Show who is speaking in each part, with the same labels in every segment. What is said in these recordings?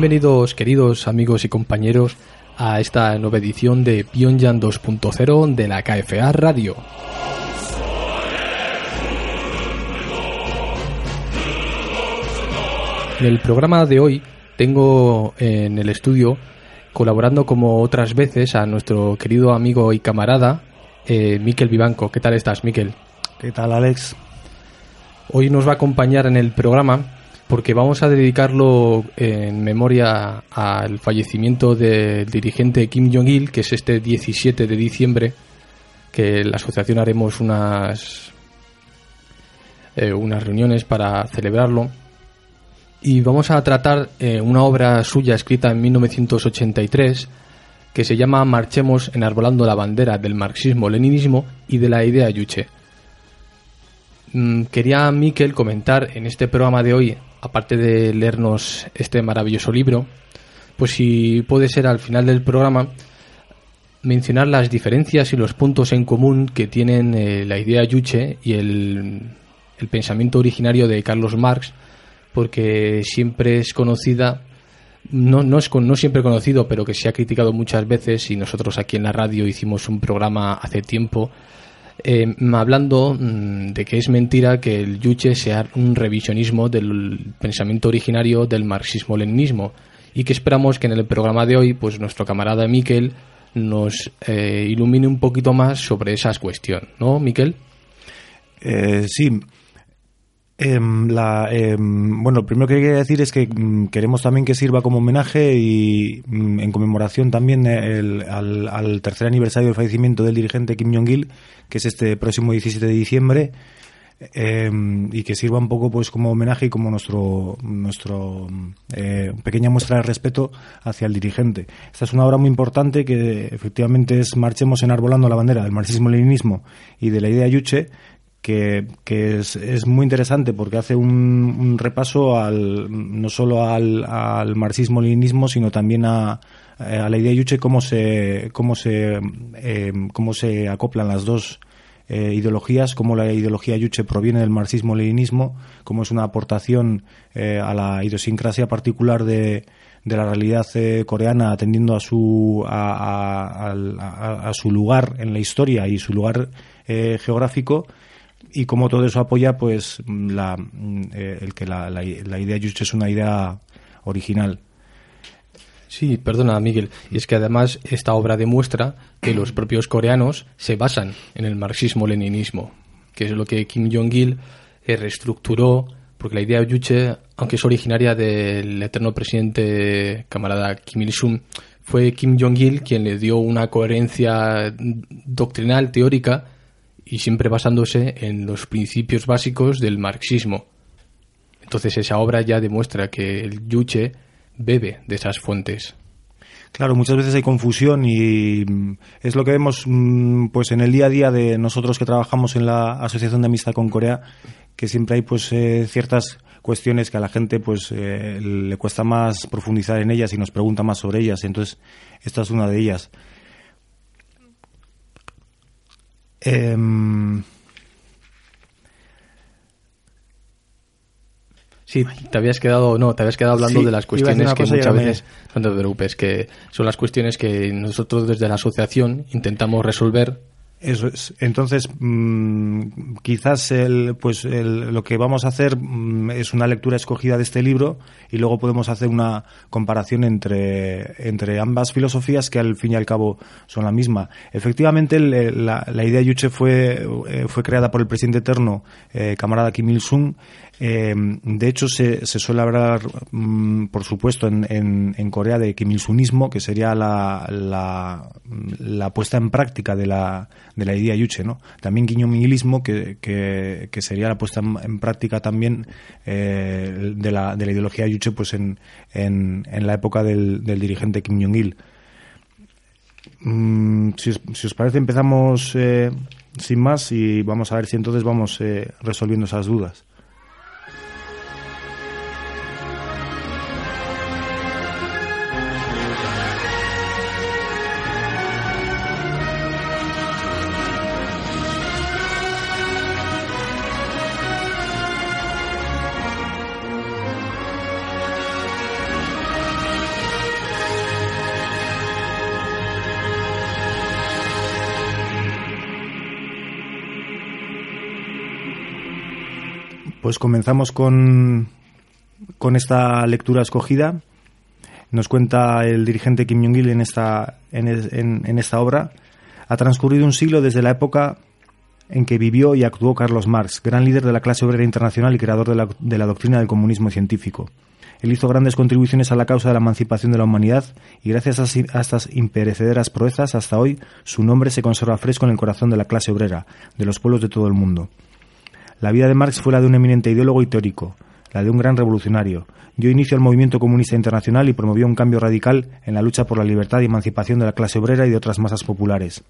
Speaker 1: Bienvenidos, queridos amigos y compañeros, a esta nueva edición de Pyongyang 2.0 de la KFA Radio. En el programa de hoy tengo en el estudio, colaborando como otras veces, a nuestro querido amigo y camarada, eh, Miquel Vivanco. ¿Qué tal estás, Miquel?
Speaker 2: ¿Qué tal, Alex?
Speaker 1: Hoy nos va a acompañar en el programa porque vamos a dedicarlo en memoria al fallecimiento del dirigente Kim Jong-il, que es este 17 de diciembre, que la asociación haremos unas, eh, unas reuniones para celebrarlo. Y vamos a tratar eh, una obra suya escrita en 1983 que se llama Marchemos enarbolando la bandera del marxismo-leninismo y de la idea Yuche. Mm, quería Miquel comentar en este programa de hoy aparte de leernos este maravilloso libro, pues si puede ser al final del programa mencionar las diferencias y los puntos en común que tienen eh, la idea Yuche y el, pensamiento originario de Carlos Marx, porque siempre es conocida, no, no es no siempre conocido, pero que se ha criticado muchas veces y nosotros aquí en la radio hicimos un programa hace tiempo eh, hablando mm, de que es mentira que el Yuche sea un revisionismo del pensamiento originario del marxismo-leninismo y que esperamos que en el programa de hoy pues nuestro camarada Miquel nos eh, ilumine un poquito más sobre esa cuestión, ¿no, Miquel?
Speaker 2: Eh, sí, Em, em, bueno, lo primero que quería decir es que mm, queremos también que sirva como homenaje y mm, en conmemoración también al, tercer aniversario del fallecimiento del dirigente Kim Jong-il, que es este próximo 17 de diciembre, em, y que sirva un poco pues como homenaje y como nuestro, nuestro eh, pequeña muestra de respeto hacia el dirigente. Esta es una obra muy importante que efectivamente es Marchemos enarbolando la bandera del marxismo-leninismo y de la idea Yuche, que, es, muy interesante porque hace un, repaso al, no solo al, marxismo-leninismo, sino también a, a, la idea Yuche cómo se, cómo se, eh, cómo se acoplan las dos eh, ideologías, cómo la ideología Yuche proviene del marxismo-leninismo, cómo es una aportación eh, a la idiosincrasia particular de, de la realidad coreana atendiendo a su a, a, su lugar en la historia y su lugar geográfico y como todo eso apoya pues la, eh, el que la, la, idea Yuche es una idea original.
Speaker 1: Sí, perdona, Miguel. Y es que además esta obra demuestra que los propios coreanos se basan en el marxismo-leninismo, que es lo que Kim Jong-il eh, reestructuró, porque la idea Yuche, aunque es originaria del eterno presidente camarada Kim Il-sung, fue Kim Jong-il quien le dio una coherencia doctrinal, teórica, y siempre basándose en los principios básicos del marxismo. Entonces esa obra ya demuestra que el Yuche bebe de esas fuentes.
Speaker 2: Claro, muchas veces hay confusión y mm, es lo que vemos mm, pues en el día a día de nosotros que trabajamos en la Asociación de Amistad con Corea, que siempre hay pues eh, ciertas cuestiones que a la gente pues eh, le cuesta más profundizar en ellas y nos pregunta más sobre ellas. Entonces, esta es una de ellas. Eh,
Speaker 1: Sí, te habías quedado, no, te habías quedado hablando de las cuestiones que muchas veces, preocupes, que son las cuestiones que nosotros desde la asociación intentamos resolver
Speaker 2: eso es. Entonces, mm, quizás el, pues lo que vamos a hacer mm, es una lectura escogida de este libro y luego podemos hacer una comparación entre, entre ambas filosofías que al fin y al cabo son la misma. Efectivamente, la, la, idea Yuche fue, eh, fue creada por el presidente eterno, eh, camarada Kim Il-sung, eh, de hecho, se, se suele hablar, mm, por supuesto, en, en, en, Corea de Kim Il-sunismo, que sería la, la, la, puesta en práctica de la, de la idea Yuche, ¿no? También Guiñomilismo, que, que, que, sería la puesta en, práctica también eh, de, la, de la ideología Yuche pues en, en, en la época del, del dirigente Kim Jong-il. Mm, si, os, si, os, parece, empezamos eh, sin más y vamos a ver si entonces vamos eh, resolviendo esas dudas. Pues comenzamos con, con esta lectura escogida. Nos cuenta el dirigente Kim Jong-il en esta, en, en, esta obra. Ha transcurrido un siglo desde la época en que vivió y actuó Carlos Marx, gran líder de la clase obrera internacional y creador de la, de la doctrina del comunismo científico. Él hizo grandes contribuciones a la causa de la emancipación de la humanidad y gracias a, estas imperecederas proezas hasta hoy su nombre se conserva fresco en el corazón de la clase obrera, de los pueblos de todo el mundo. La vida de Marx fue la de un eminente ideólogo y teórico, la de un gran revolucionario. Dio inicio al movimiento comunista internacional y promovió un cambio radical en la lucha por la libertad y emancipación de la clase obrera y de otras masas populares.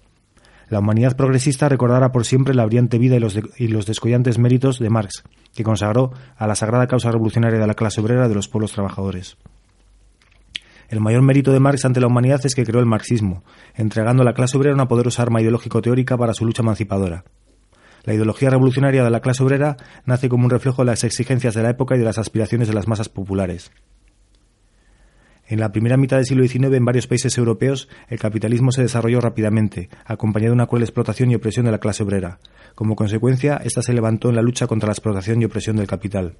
Speaker 2: La humanidad progresista recordará por siempre la brillante vida y los, y los descollantes méritos de Marx, que consagró a la sagrada causa revolucionaria de la clase obrera de los pueblos trabajadores. El mayor mérito de Marx ante la humanidad es que creó el marxismo, entregando a la clase obrera una poderosa arma ideológico-teórica para su lucha emancipadora. La ideología revolucionaria de la clase obrera nace como un reflejo de las exigencias de la época y de las aspiraciones de las masas populares. En la primera mitad del siglo XIX, en varios países europeos, el capitalismo se desarrolló rápidamente, acompañado de una cruel explotación y opresión de la clase obrera. Como consecuencia, ésta se levantó en la lucha contra la explotación y opresión del capital.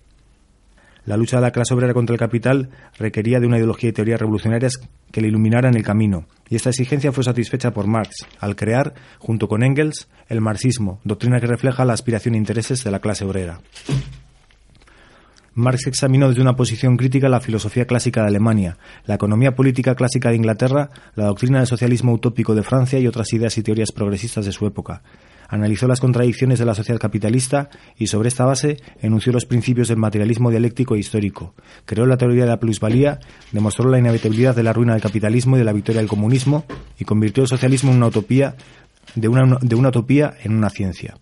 Speaker 2: La lucha de la clase obrera contra el capital requería de una ideología y teorías revolucionarias que le iluminaran el camino, y esta exigencia fue satisfecha por Marx, al crear, junto con Engels, el marxismo, doctrina que refleja la aspiración e intereses de la clase obrera. Marx examinó desde una posición crítica la filosofía clásica de Alemania, la economía política clásica de Inglaterra, la doctrina del socialismo utópico de Francia y otras ideas y teorías progresistas de su época, analizó las contradicciones de la sociedad capitalista y sobre esta base enunció los principios del materialismo dialéctico e histórico. Creó la teoría de la plusvalía, demostró la inevitabilidad de la ruina del capitalismo y de la victoria del comunismo y convirtió el socialismo en una utopía de una, de una utopía en una ciencia.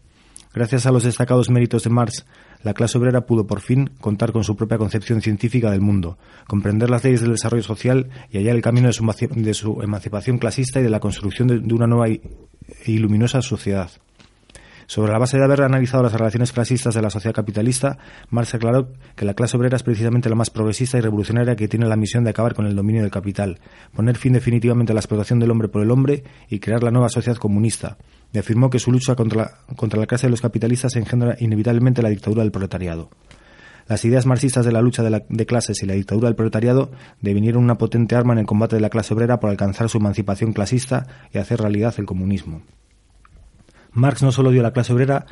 Speaker 2: Gracias a los destacados méritos de Marx, la clase obrera pudo por fin contar con su propia concepción científica del mundo, comprender las leyes del desarrollo social y hallar el camino de su, emancipación clasista y de la construcción de, una nueva y luminosa sociedad. Sobre la base de haber analizado las relaciones clasistas de la sociedad capitalista, Marx aclaró que la clase obrera es precisamente la más progresista y revolucionaria que tiene la misión de acabar con el dominio del capital, poner fin definitivamente a la explotación del hombre por el hombre y crear la nueva sociedad comunista. Y afirmó que su lucha contra la, clase de los capitalistas engendra inevitablemente la dictadura del proletariado. Las ideas marxistas de la lucha de, de, clases y la dictadura del proletariado devinieron una potente arma en el combate de la clase obrera por alcanzar su emancipación clasista y hacer realidad el comunismo. Marx no solo dio a la clase obrera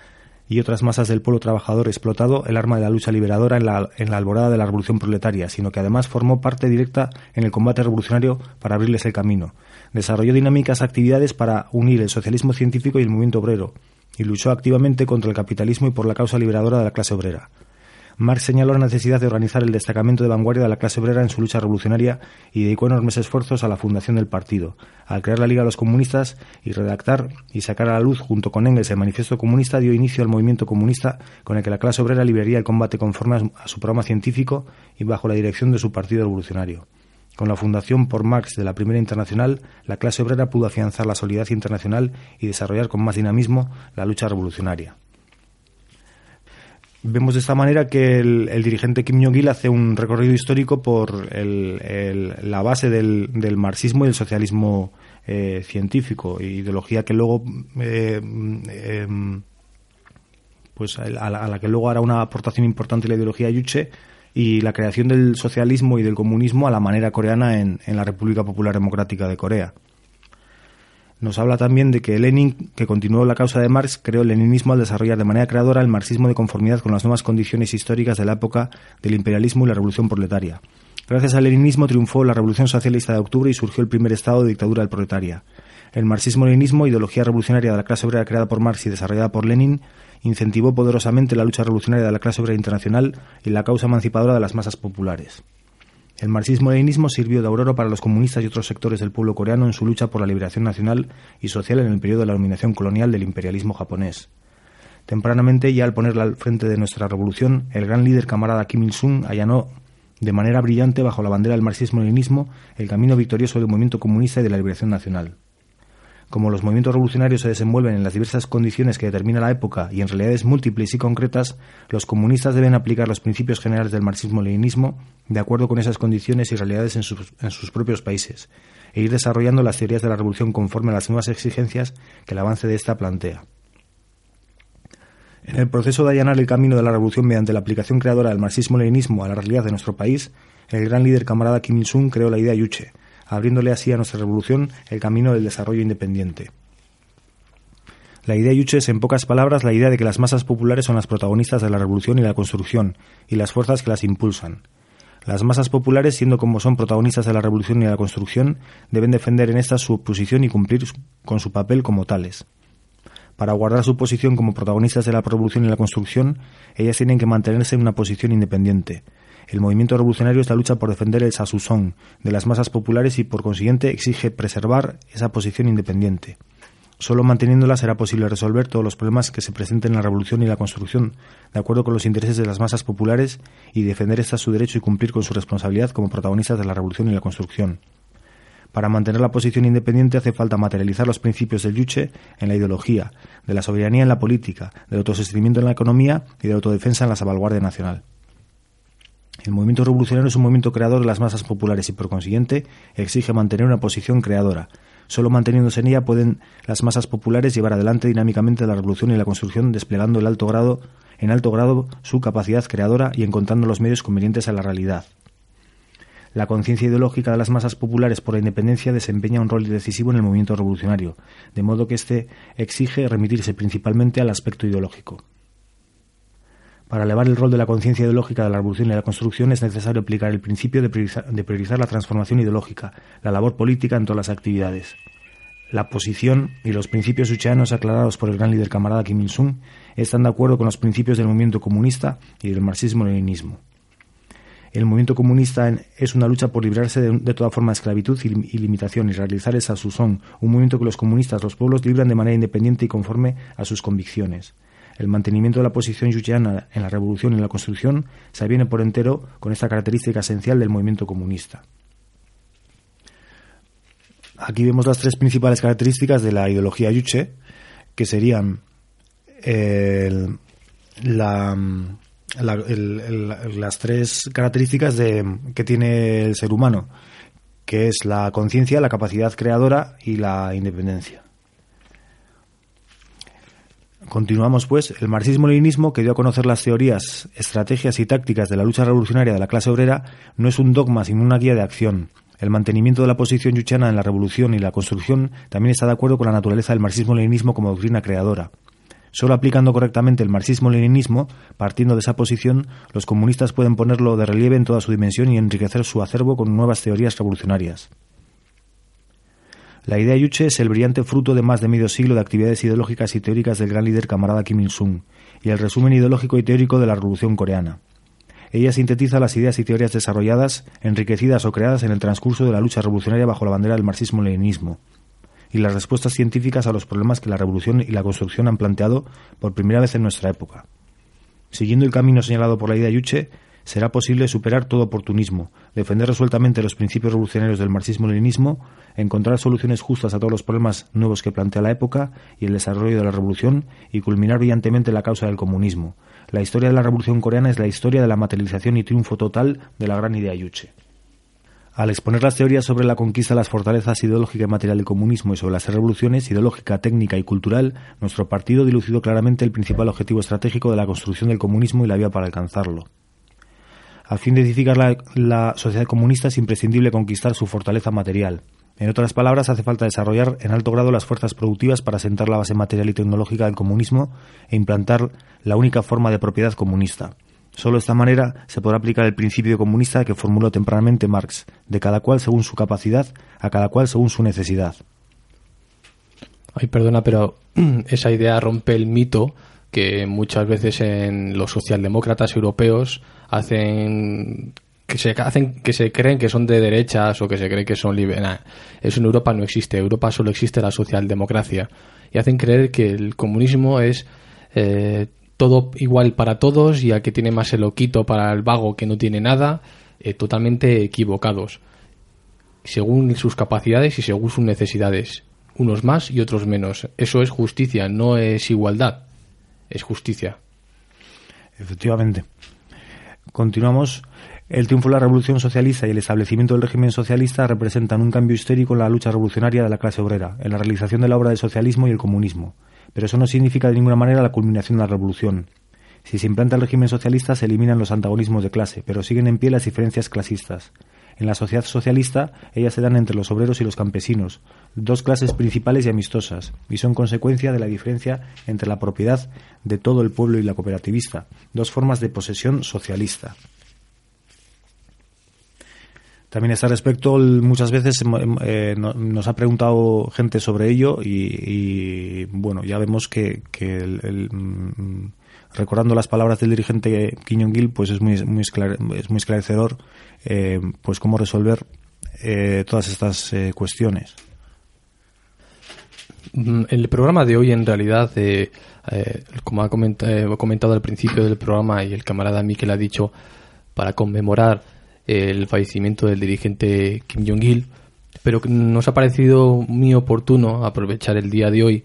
Speaker 2: y otras masas del pueblo trabajador explotado el arma de la lucha liberadora en la, en la alborada de la revolución proletaria, sino que además formó parte directa en el combate revolucionario para abrirles el camino. Desarrolló dinámicas actividades para unir el socialismo científico y el movimiento obrero, y luchó activamente contra el capitalismo y por la causa liberadora de la clase obrera. Marx señaló la necesidad de organizar el destacamento de vanguardia de la clase obrera en su lucha revolucionaria y dedicó enormes esfuerzos a la fundación del partido. Al crear la Liga de los Comunistas y redactar y sacar a la luz junto con Engels el Manifiesto Comunista, dio inicio al movimiento comunista con el que la clase obrera liberaría el combate conforme a su programa científico y bajo la dirección de su partido revolucionario. Con la fundación por Marx de la Primera Internacional, la clase obrera pudo afianzar la solidaridad internacional y desarrollar con más dinamismo la lucha revolucionaria. Vemos de esta manera que el, dirigente Kim Jong-il hace un recorrido histórico por la base del, marxismo y del socialismo eh, científico, ideología que luego eh, em, pues a la, que luego hará una aportación importante la ideología Yuche y la creación del socialismo y del comunismo a la manera coreana en la República Popular Democrática de Corea. Nos habla también de que Lenin, que continuó la causa de Marx, creó el leninismo al desarrollar de manera creadora el marxismo de conformidad con las nuevas condiciones históricas de la época del imperialismo y la revolución proletaria. Gracias al leninismo triunfó la revolución socialista de octubre y surgió el primer estado de dictadura del proletaria. El marxismo-leninismo, ideología revolucionaria de la clase obrera creada por Marx y desarrollada por Lenin, incentivó poderosamente la lucha revolucionaria de la clase obrera internacional y la causa emancipadora de las masas populares. El marxismo-leninismo sirvió de aurora para los comunistas y otros sectores del pueblo coreano en su lucha por la liberación nacional y social en el periodo de la dominación colonial del imperialismo japonés. Tempranamente, ya al ponerla al frente de nuestra revolución, el gran líder camarada Kim Il-sung allanó de manera brillante, bajo la bandera del marxismo-leninismo, el camino victorioso del movimiento comunista y de la liberación nacional. Como los movimientos revolucionarios se desenvuelven en las diversas condiciones que determina la época y en realidades múltiples y concretas, los comunistas deben aplicar los principios generales del marxismo-leninismo de acuerdo con esas condiciones y realidades en sus, propios países e ir desarrollando las teorías de la revolución conforme a las nuevas exigencias que el avance de esta plantea. En el proceso de allanar el camino de la revolución mediante la aplicación creadora del marxismo-leninismo a la realidad de nuestro país, el gran líder camarada Kim Il-sung creó la idea Yuche, abriéndole así a nuestra revolución el camino del desarrollo independiente. La idea Yuche es, en pocas palabras, la idea de que las masas populares son las protagonistas de la revolución y la construcción, y las fuerzas que las impulsan. Las masas populares, siendo como son protagonistas de la revolución y la construcción, deben defender en esta su posición y cumplir con su papel como tales. Para guardar su posición como protagonistas de la revolución y la construcción, ellas tienen que mantenerse en una posición independiente, el movimiento revolucionario es la lucha por defender el sasusón de las masas populares y por consiguiente exige preservar esa posición independiente. Solo manteniéndola será posible resolver todos los problemas que se presenten en la revolución y la construcción, de acuerdo con los intereses de las masas populares, y defender esta su derecho y cumplir con su responsabilidad como protagonistas de la revolución y la construcción. Para mantener la posición independiente hace falta materializar los principios del Yuche en la ideología, de la soberanía en la política, del autosostenimiento en la economía y de la autodefensa en la salvaguardia nacional. El movimiento revolucionario es un movimiento creador de las masas populares y, por consiguiente, exige mantener una posición creadora. Solo manteniéndose en ella pueden las masas populares llevar adelante dinámicamente la revolución y la construcción, desplegando el alto grado, en alto grado su capacidad creadora y encontrando los medios convenientes a la realidad. La conciencia ideológica de las masas populares por la independencia desempeña un rol decisivo en el movimiento revolucionario, de modo que éste exige remitirse principalmente al aspecto ideológico. Para elevar el rol de la conciencia ideológica de la revolución y la construcción es necesario aplicar el principio de priorizar, la transformación ideológica, la labor política en todas las actividades. La posición y los principios uchianos aclarados por el gran líder camarada Kim Il-sung están de acuerdo con los principios del movimiento comunista y del marxismo-leninismo. El movimiento comunista es una lucha por librarse de, toda forma de esclavitud y, limitación y realizar esa susón, un movimiento que los comunistas, los pueblos, libran de manera independiente y conforme a sus convicciones. El mantenimiento de la posición yuchiana en la revolución y en la construcción se aviene por entero con esta característica esencial del movimiento comunista. Aquí vemos las tres principales características de la ideología yuche, que serían las tres características que tiene el ser humano, que es la conciencia, la capacidad creadora y la independencia. Continuamos, pues, el marxismo-leninismo, que dio a conocer las teorías, estrategias y tácticas de la lucha revolucionaria de la clase obrera, no es un dogma, sino una guía de acción. El mantenimiento de la posición yuchana en la revolución y la construcción también está de acuerdo con la naturaleza del marxismo-leninismo como doctrina creadora. Solo aplicando correctamente el marxismo-leninismo, partiendo de esa posición, los comunistas pueden ponerlo de relieve en toda su dimensión y enriquecer su acervo con nuevas teorías revolucionarias. La idea Yuche es el brillante fruto de más de medio siglo de actividades ideológicas y teóricas del gran líder camarada Kim Il-sung y el resumen ideológico y teórico de la Revolución coreana. Ella sintetiza las ideas y teorías desarrolladas, enriquecidas o creadas en el transcurso de la lucha revolucionaria bajo la bandera del marxismo-leninismo y las respuestas científicas a los problemas que la revolución y la construcción han planteado por primera vez en nuestra época. Siguiendo el camino señalado por la idea Yuche, será posible superar todo oportunismo, defender resueltamente los principios revolucionarios del marxismo-leninismo, encontrar soluciones justas a todos los problemas nuevos que plantea la época y el desarrollo de la revolución y culminar brillantemente la causa del comunismo. La historia de la revolución coreana es la historia de la materialización y triunfo total de la gran idea Yuche. Al exponer las teorías sobre la conquista de las fortalezas ideológica y material del comunismo y sobre las revoluciones ideológica, técnica y cultural, nuestro partido dilucidó claramente el principal objetivo estratégico de la construcción del comunismo y la vía para alcanzarlo. A fin de edificar la, sociedad comunista es imprescindible conquistar su fortaleza material. En otras palabras, hace falta desarrollar en alto grado las fuerzas productivas para sentar la base material y tecnológica del comunismo e implantar la única forma de propiedad comunista. Solo de esta manera se podrá aplicar el principio comunista que formuló tempranamente Marx, de cada cual según su capacidad, a cada cual según su necesidad.
Speaker 1: Ay, perdona, pero esa idea rompe el mito que muchas veces en los socialdemócratas europeos hacen que se hacen que se creen que son de derechas o que se creen que son liberales. Eso en Europa no existe. Europa solo existe la socialdemocracia y hacen creer que el comunismo es eh, todo igual para todos y al que tiene más el loquito para el vago que no tiene nada, eh, totalmente equivocados, según sus capacidades y según sus necesidades, unos más y otros menos. Eso es justicia, no es igualdad, es justicia.
Speaker 2: Efectivamente. Continuamos. El triunfo de la revolución socialista y el establecimiento del régimen socialista representan un cambio histórico en la lucha revolucionaria de la clase obrera, en la realización de la obra del socialismo y el comunismo pero eso no significa de ninguna manera la culminación de la revolución. Si se implanta el régimen socialista se eliminan los antagonismos de clase, pero siguen en pie las diferencias clasistas. En la sociedad socialista, ellas se dan entre los obreros y los campesinos, dos clases principales y amistosas, y son consecuencia de la diferencia entre la propiedad de todo el pueblo y la cooperativista, dos formas de posesión socialista. También a este respecto, muchas veces eh, nos ha preguntado gente sobre ello y, bueno, ya vemos que, mm, recordando las palabras del dirigente Kim Gil, pues es muy, es muy esclarecedor eh, pues cómo resolver eh, todas estas cuestiones.
Speaker 1: Mm, el programa de hoy, en realidad, como ha comentado, comentado al principio del programa y el camarada Miquel ha dicho, para conmemorar el fallecimiento del dirigente Kim Jong-il, pero nos ha parecido muy oportuno aprovechar el día de hoy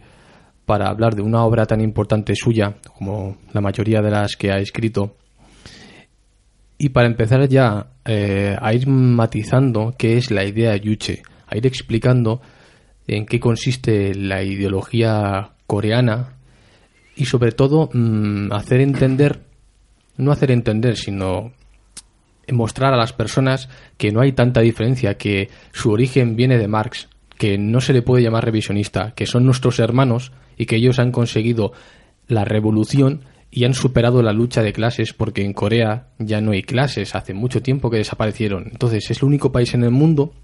Speaker 1: para hablar de una obra tan importante suya como la mayoría de las que ha escrito. Y para empezar ya eh, a ir matizando qué es la idea Yuche, a ir explicando en qué consiste la ideología coreana y sobre todo mm, hacer entender, no hacer entender, sino mostrar a las personas que no hay tanta diferencia, que su origen viene de Marx, que no se le puede llamar revisionista, que son nuestros hermanos y que ellos han conseguido la revolución y han superado la lucha de clases porque en Corea ya no hay clases, hace mucho tiempo que desaparecieron. Entonces es el único país en el mundo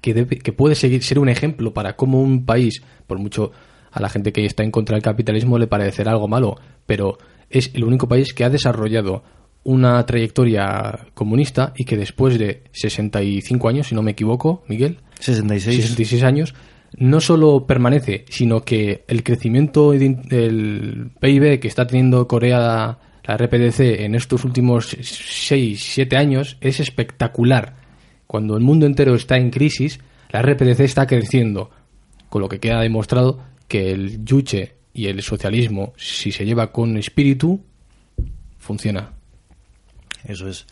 Speaker 1: que, que puede seguir, ser un ejemplo para cómo un país, por mucho a la gente que está en contra del capitalismo le parecerá algo malo, pero es el único país que ha desarrollado una trayectoria comunista y que después de 65 años, si no me equivoco, Miguel,
Speaker 2: 66,
Speaker 1: 66 años, no solo permanece, sino que el crecimiento del PIB que está teniendo Corea, la RPDC, en estos últimos 6, 7 años es espectacular. Cuando el mundo entero está en crisis, la RPDC está creciendo, con lo que queda demostrado que el yuche y el socialismo, si se lleva con espíritu, funciona.
Speaker 2: Eso es.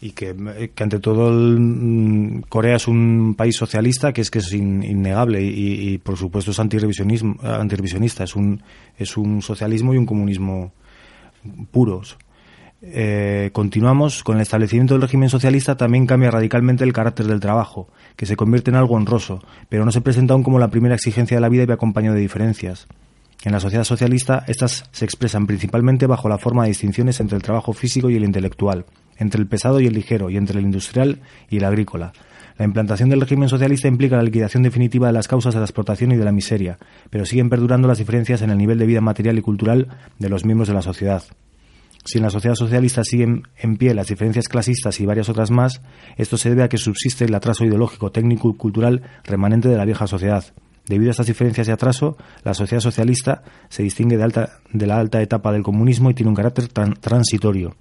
Speaker 2: Y que, ante todo mm, Corea es un país socialista que es que es innegable y, por supuesto es antirevisionismo, antirevisionista, es un, es un socialismo y un comunismo puros. Eh, continuamos con el establecimiento del régimen socialista también cambia radicalmente el carácter del trabajo, que se convierte en algo honroso, pero no se presenta aún como la primera exigencia de la vida y va acompañado de diferencias. En la sociedad socialista, estas se expresan principalmente bajo la forma de distinciones entre el trabajo físico y el intelectual, entre el pesado y el ligero, y entre el industrial y el agrícola. La implantación del régimen socialista implica la liquidación definitiva de las causas de la explotación y de la miseria, pero siguen perdurando las diferencias en el nivel de vida material y cultural de los miembros de la sociedad. Si en la sociedad socialista siguen en pie las diferencias clasistas y varias otras más, esto se debe a que subsiste el atraso ideológico, técnico y cultural remanente de la vieja sociedad, Debido a estas diferencias y atraso, la sociedad socialista se distingue de, alta, de la alta etapa del comunismo y tiene un carácter transitorio.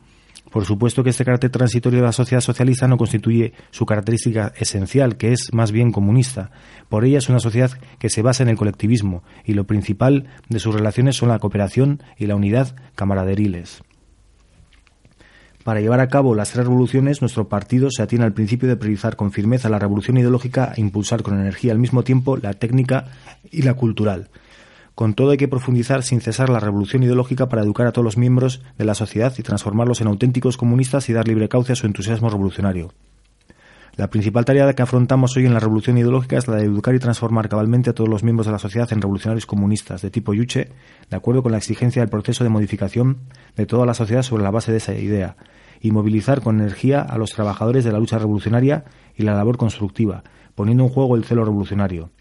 Speaker 2: Por supuesto que este carácter transitorio de la sociedad socialista no constituye su característica esencial, que es más bien comunista. Por ella es una sociedad que se basa en el colectivismo y lo principal de sus relaciones son la cooperación y la unidad camaráderiles. Para llevar a cabo las tres revoluciones, nuestro partido se atiene al principio de priorizar con firmeza la revolución ideológica e impulsar con energía al mismo tiempo la técnica y la cultural. Con todo hay que profundizar sin cesar la revolución ideológica para educar a todos los miembros de la sociedad y transformarlos en auténticos comunistas y dar libre cauce a su entusiasmo revolucionario. La principal tarea que afrontamos hoy en la revolución ideológica es la de educar y transformar cabalmente a todos los miembros de la sociedad en revolucionarios comunistas de tipo Yuche, de acuerdo con la exigencia del proceso de modificación de toda la sociedad sobre la base de esa idea, y movilizar con energía a los trabajadores de la lucha revolucionaria y la labor constructiva, poniendo en juego el celo revolucionario.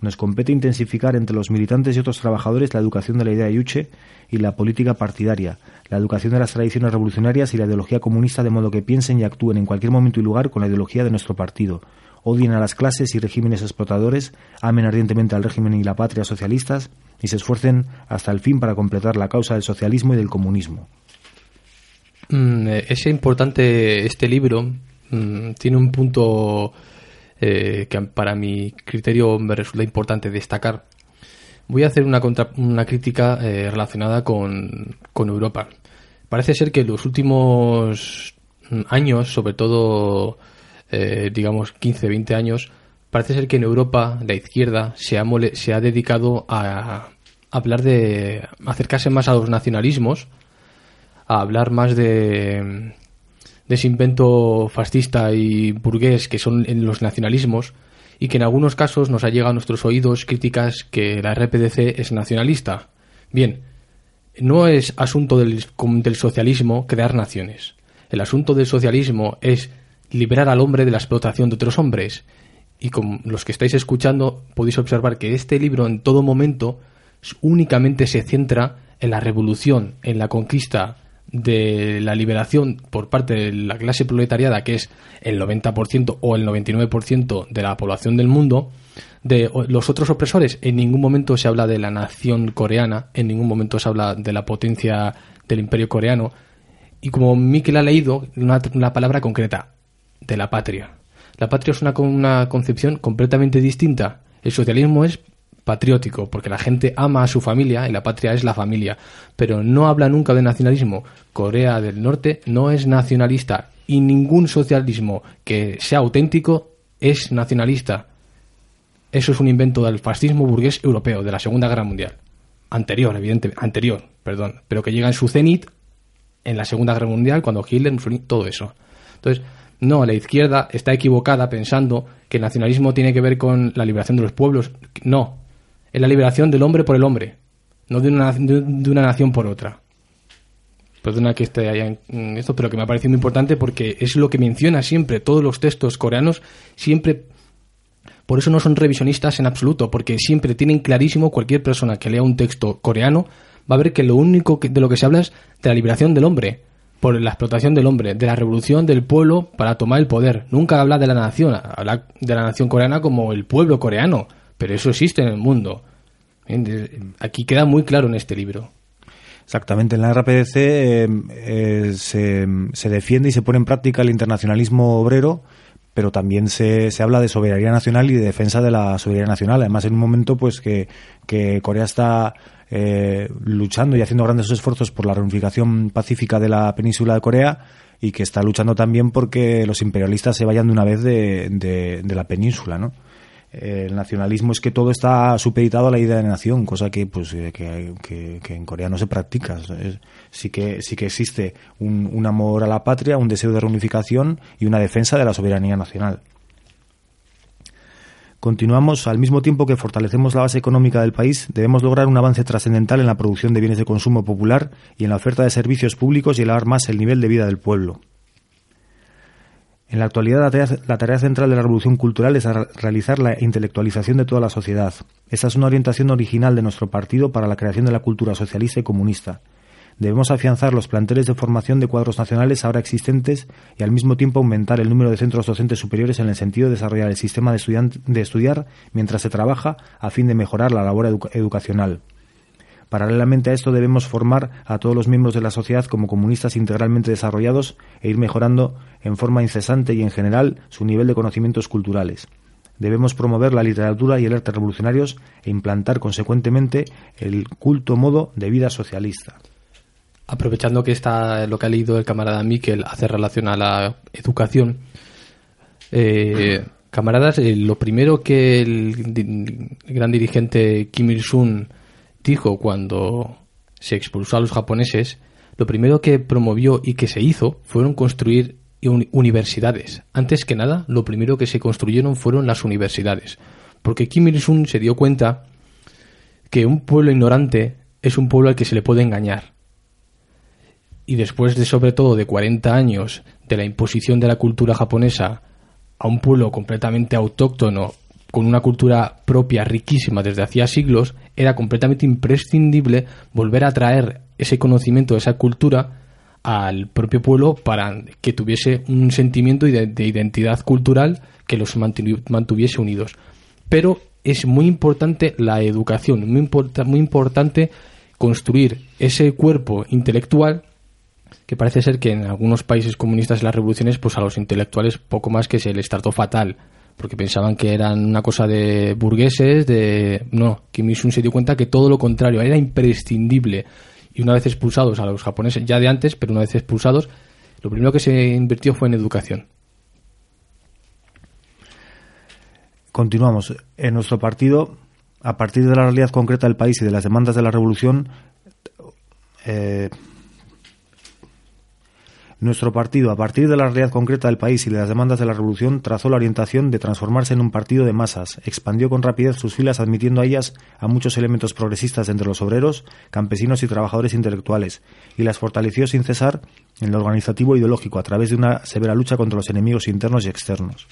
Speaker 2: Nos compete intensificar entre los militantes y otros trabajadores la educación de la idea yuche y la política partidaria, la educación de las tradiciones revolucionarias y la ideología comunista de modo que piensen y actúen en cualquier momento y lugar con la ideología de nuestro partido, odien a las clases y regímenes explotadores, amen ardientemente al régimen y la patria socialistas y se esfuercen hasta el fin para completar la causa del socialismo y del comunismo.
Speaker 1: Mm, eh, es importante este libro, mm, tiene un punto eh, que para mi criterio me resulta importante destacar. Voy a hacer una, una crítica eh, relacionada con, Europa. Parece ser que en los últimos años, sobre todo, eh, digamos, 15, 20 años, parece ser que en Europa la izquierda se ha, se ha dedicado a hablar de acercarse más a los nacionalismos, a hablar más de de ese invento fascista y burgués que son en los nacionalismos y que en algunos casos nos ha llegado a nuestros oídos críticas que la RPDC es nacionalista. Bien, no es asunto del, del socialismo crear naciones. El asunto del socialismo es liberar al hombre de la explotación de otros hombres. Y con los que estáis escuchando podéis observar que este libro en todo momento únicamente se centra en la revolución, en la conquista de la liberación por parte de la clase proletariada, que es el 90% o el 99% de la población del mundo, de los otros opresores, en ningún momento se habla de la nación coreana, en ningún momento se habla de la potencia del imperio coreano, y como Miquel ha leído, una, una palabra concreta, de la patria. La patria es una, una concepción completamente distinta. El socialismo es patriótico, porque la gente ama a su familia y la patria es la familia, pero no habla nunca de nacionalismo. Corea del Norte no es nacionalista y ningún socialismo que sea auténtico es nacionalista. Eso es un invento del fascismo burgués europeo de la Segunda Guerra Mundial. Anterior, evidentemente, anterior, perdón, pero que llega en su cenit en la Segunda Guerra Mundial cuando Hitler, todo eso. Entonces, no, la izquierda está equivocada pensando que el nacionalismo tiene que ver con la liberación de los pueblos. No, es la liberación del hombre por el hombre, no de una, de, una nación por otra. Perdona que esté allá en esto, pero que me ha parecido muy importante porque es lo que menciona siempre todos los textos coreanos, siempre por eso no son revisionistas en absoluto, porque siempre tienen clarísimo cualquier persona que lea un texto coreano va a ver que lo único de lo que se habla es de la liberación del hombre, por la explotación del hombre, de la revolución del pueblo para tomar el poder. Nunca habla de la nación, habla de la nación coreana como el pueblo coreano, pero eso existe en el mundo. Aquí queda muy claro en este libro.
Speaker 2: Exactamente, en la RPDC eh, eh, se, se, defiende y se pone en práctica el internacionalismo obrero, pero también se, se, habla de soberanía nacional y de defensa de la soberanía nacional. Además, en un momento pues que, que Corea está eh, luchando y haciendo grandes esfuerzos por la reunificación pacífica de la península de Corea y que está luchando también porque los imperialistas se vayan de una vez de, de, de la península, ¿no? El nacionalismo es que todo está supeditado a la idea de nación, cosa que pues eh, que, en Corea no se practica. Sí que sí que existe un, un, amor a la patria, un deseo de reunificación y una defensa de la soberanía nacional. Continuamos, al mismo tiempo que fortalecemos la base económica del país, debemos lograr un avance trascendental en la producción de bienes de consumo popular y en la oferta de servicios públicos y elevar más el nivel de vida del pueblo. En la actualidad, la tarea, central de la revolución cultural es realizar la intelectualización de toda la sociedad. Esa es una orientación original de nuestro partido para la creación de la cultura socialista y comunista. Debemos afianzar los planteles de formación de cuadros nacionales ahora existentes y al mismo tiempo aumentar el número de centros docentes superiores en el sentido de desarrollar el sistema de, estudiar mientras se trabaja a fin de mejorar la labor educacional. Paralelamente a esto debemos formar a todos los miembros de la sociedad como comunistas integralmente desarrollados e ir mejorando en forma incesante y en general su nivel de conocimientos culturales. Debemos promover la literatura y el arte revolucionarios e implantar consecuentemente el culto modo de vida socialista.
Speaker 1: Aprovechando que está lo que ha leído el camarada Miquel hace relación a la educación, eh, camaradas, eh, lo primero que el, gran dirigente Kim Il-sung cuando se expulsó a los japoneses, lo primero que promovió y que se hizo fueron construir universidades. Antes que nada, lo primero que se construyeron fueron las universidades. Porque Kim Il-sung se dio cuenta que un pueblo ignorante es un pueblo al que se le puede engañar. Y después de sobre todo de 40 años de la imposición de la cultura japonesa a un pueblo completamente autóctono, con una cultura propia riquísima desde hacía siglos, era completamente imprescindible volver a traer ese conocimiento, esa cultura, al propio pueblo para que tuviese un sentimiento de, identidad cultural que los mantuviese unidos. Pero es muy importante la educación, muy, muy importante construir ese cuerpo intelectual que parece ser que en algunos países comunistas las revoluciones, pues a los intelectuales poco más que se les trató fatal, porque pensaban que eran una cosa de burgueses, de... No, Kim Il-sung se dio cuenta que todo lo contrario, era imprescindible y una vez expulsados a los japoneses, ya de antes, pero una vez expulsados, lo primero que se invirtió fue en educación.
Speaker 2: Continuamos. En nuestro partido, a partir de la realidad concreta del país y de las demandas de la revolución, eh, nuestro partido, a partir de la realidad concreta del país y de las demandas de la revolución, trazó la orientación de transformarse en un partido de masas, expandió con rapidez sus filas admitiendo a ellas a muchos elementos progresistas entre los obreros, campesinos y trabajadores intelectuales, y las fortaleció sin cesar en lo organizativo e ideológico a través de una severa lucha contra los enemigos internos y externos.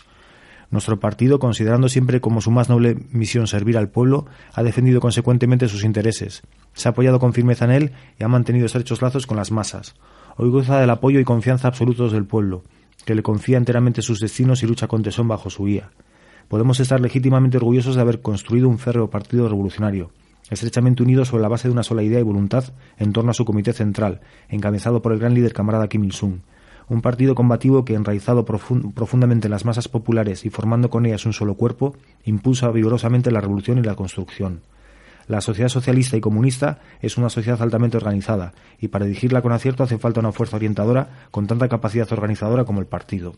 Speaker 2: Nuestro partido, considerando siempre como su más noble misión servir al pueblo, ha defendido consecuentemente sus intereses, se ha apoyado con firmeza en él y ha mantenido estrechos lazos con las masas Hoy goza del apoyo y confianza absolutos del pueblo, que le confía enteramente sus destinos y lucha con tesón bajo su guía. Podemos estar legítimamente orgullosos de haber construido un férreo partido revolucionario, estrechamente unido sobre la base de una sola idea y voluntad en torno a su comité central, encabezado por el gran líder camarada Kim Il-sung. Un partido combativo que, enraizado profundamente en las masas populares y formando con ellas un solo cuerpo, impulsa vigorosamente la revolución y la construcción. La sociedad socialista y comunista es una sociedad altamente organizada y para dirigirla con acierto hace falta una fuerza orientadora con tanta capacidad organizadora como el partido.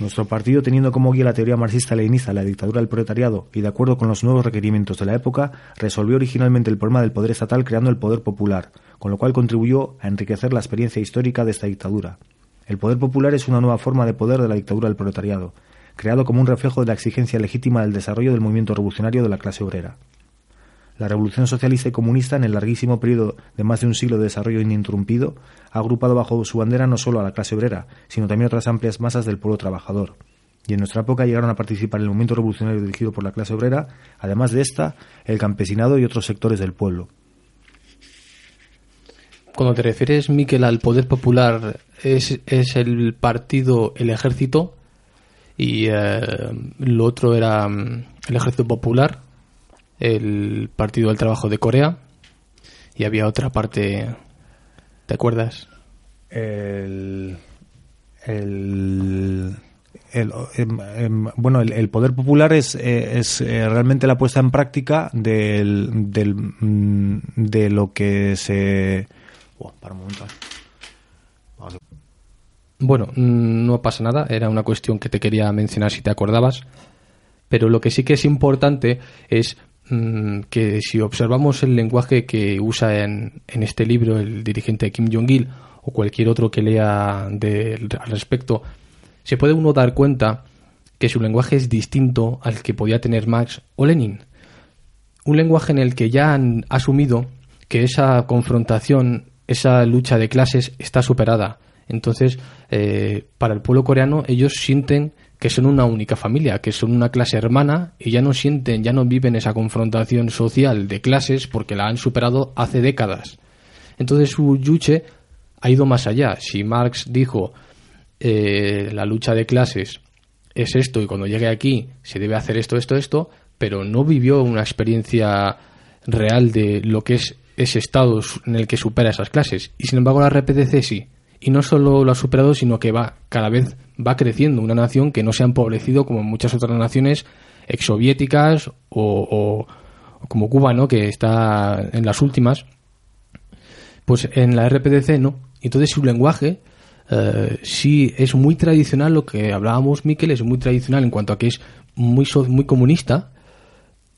Speaker 2: Nuestro partido, teniendo como guía la teoría marxista-leninista la dictadura del proletariado y de acuerdo con los nuevos requerimientos de la época, resolvió originalmente el problema del poder estatal creando el poder popular, con lo cual contribuyó a enriquecer la experiencia histórica de esta dictadura. El poder popular es una nueva forma de poder de la dictadura del proletariado, creado como un reflejo de la exigencia legítima del desarrollo del movimiento revolucionario de la clase obrera. La revolución socialista y comunista, en el larguísimo periodo de más de un siglo de desarrollo ininterrumpido, ha agrupado bajo su bandera no solo a la clase obrera, sino también otras amplias masas del pueblo trabajador. Y en nuestra época llegaron a participar en el movimiento revolucionario dirigido por la clase obrera, además de esta, el campesinado y otros sectores del pueblo.
Speaker 1: Cuando te refieres, Miquel, al poder popular, ¿es, es el partido, el ejército? Y eh, lo otro era mm, el Ejército Popular, el Partido del Trabajo de Corea y había otra parte, ¿te acuerdas?
Speaker 2: El, el, em, em, bueno, el, poder popular es, eh, es eh, realmente la puesta en práctica del, del, mm, de lo que se... Oh, para un momento.
Speaker 1: Bueno, mm, no pasa nada, era una cuestión que te quería mencionar si te acordabas, pero lo que sí que es importante es mm, que si observamos el lenguaje que usa en, en este libro el dirigente Kim Jong-il o cualquier otro que lea al respecto, se puede uno dar cuenta que su lenguaje es distinto al que podía tener Marx o Lenin. Un lenguaje en el que ya han asumido que esa confrontación, esa lucha de clases está superada entonces, eh, para el pueblo coreano, ellos sienten que son una única familia, que son una clase hermana y ya no sienten, ya no viven esa confrontación social de clases porque la han superado hace décadas. Entonces su yuche ha ido más allá. Si Marx dijo eh, la lucha de clases es esto y cuando llegue aquí se debe hacer esto, esto, esto, pero no vivió una experiencia real de lo que es ese estado en el que supera esas clases. Y sin embargo la RPDC sí. Y no solo lo ha superado, sino que va cada vez va creciendo. Una nación que no se ha empobrecido como muchas otras naciones exsoviéticas o, o como Cuba, ¿no? Que está en las últimas. Pues en la RPDC no. Entonces su lenguaje eh, sí es muy tradicional, lo que hablábamos, Miquel, es muy tradicional en cuanto a que es muy, muy comunista,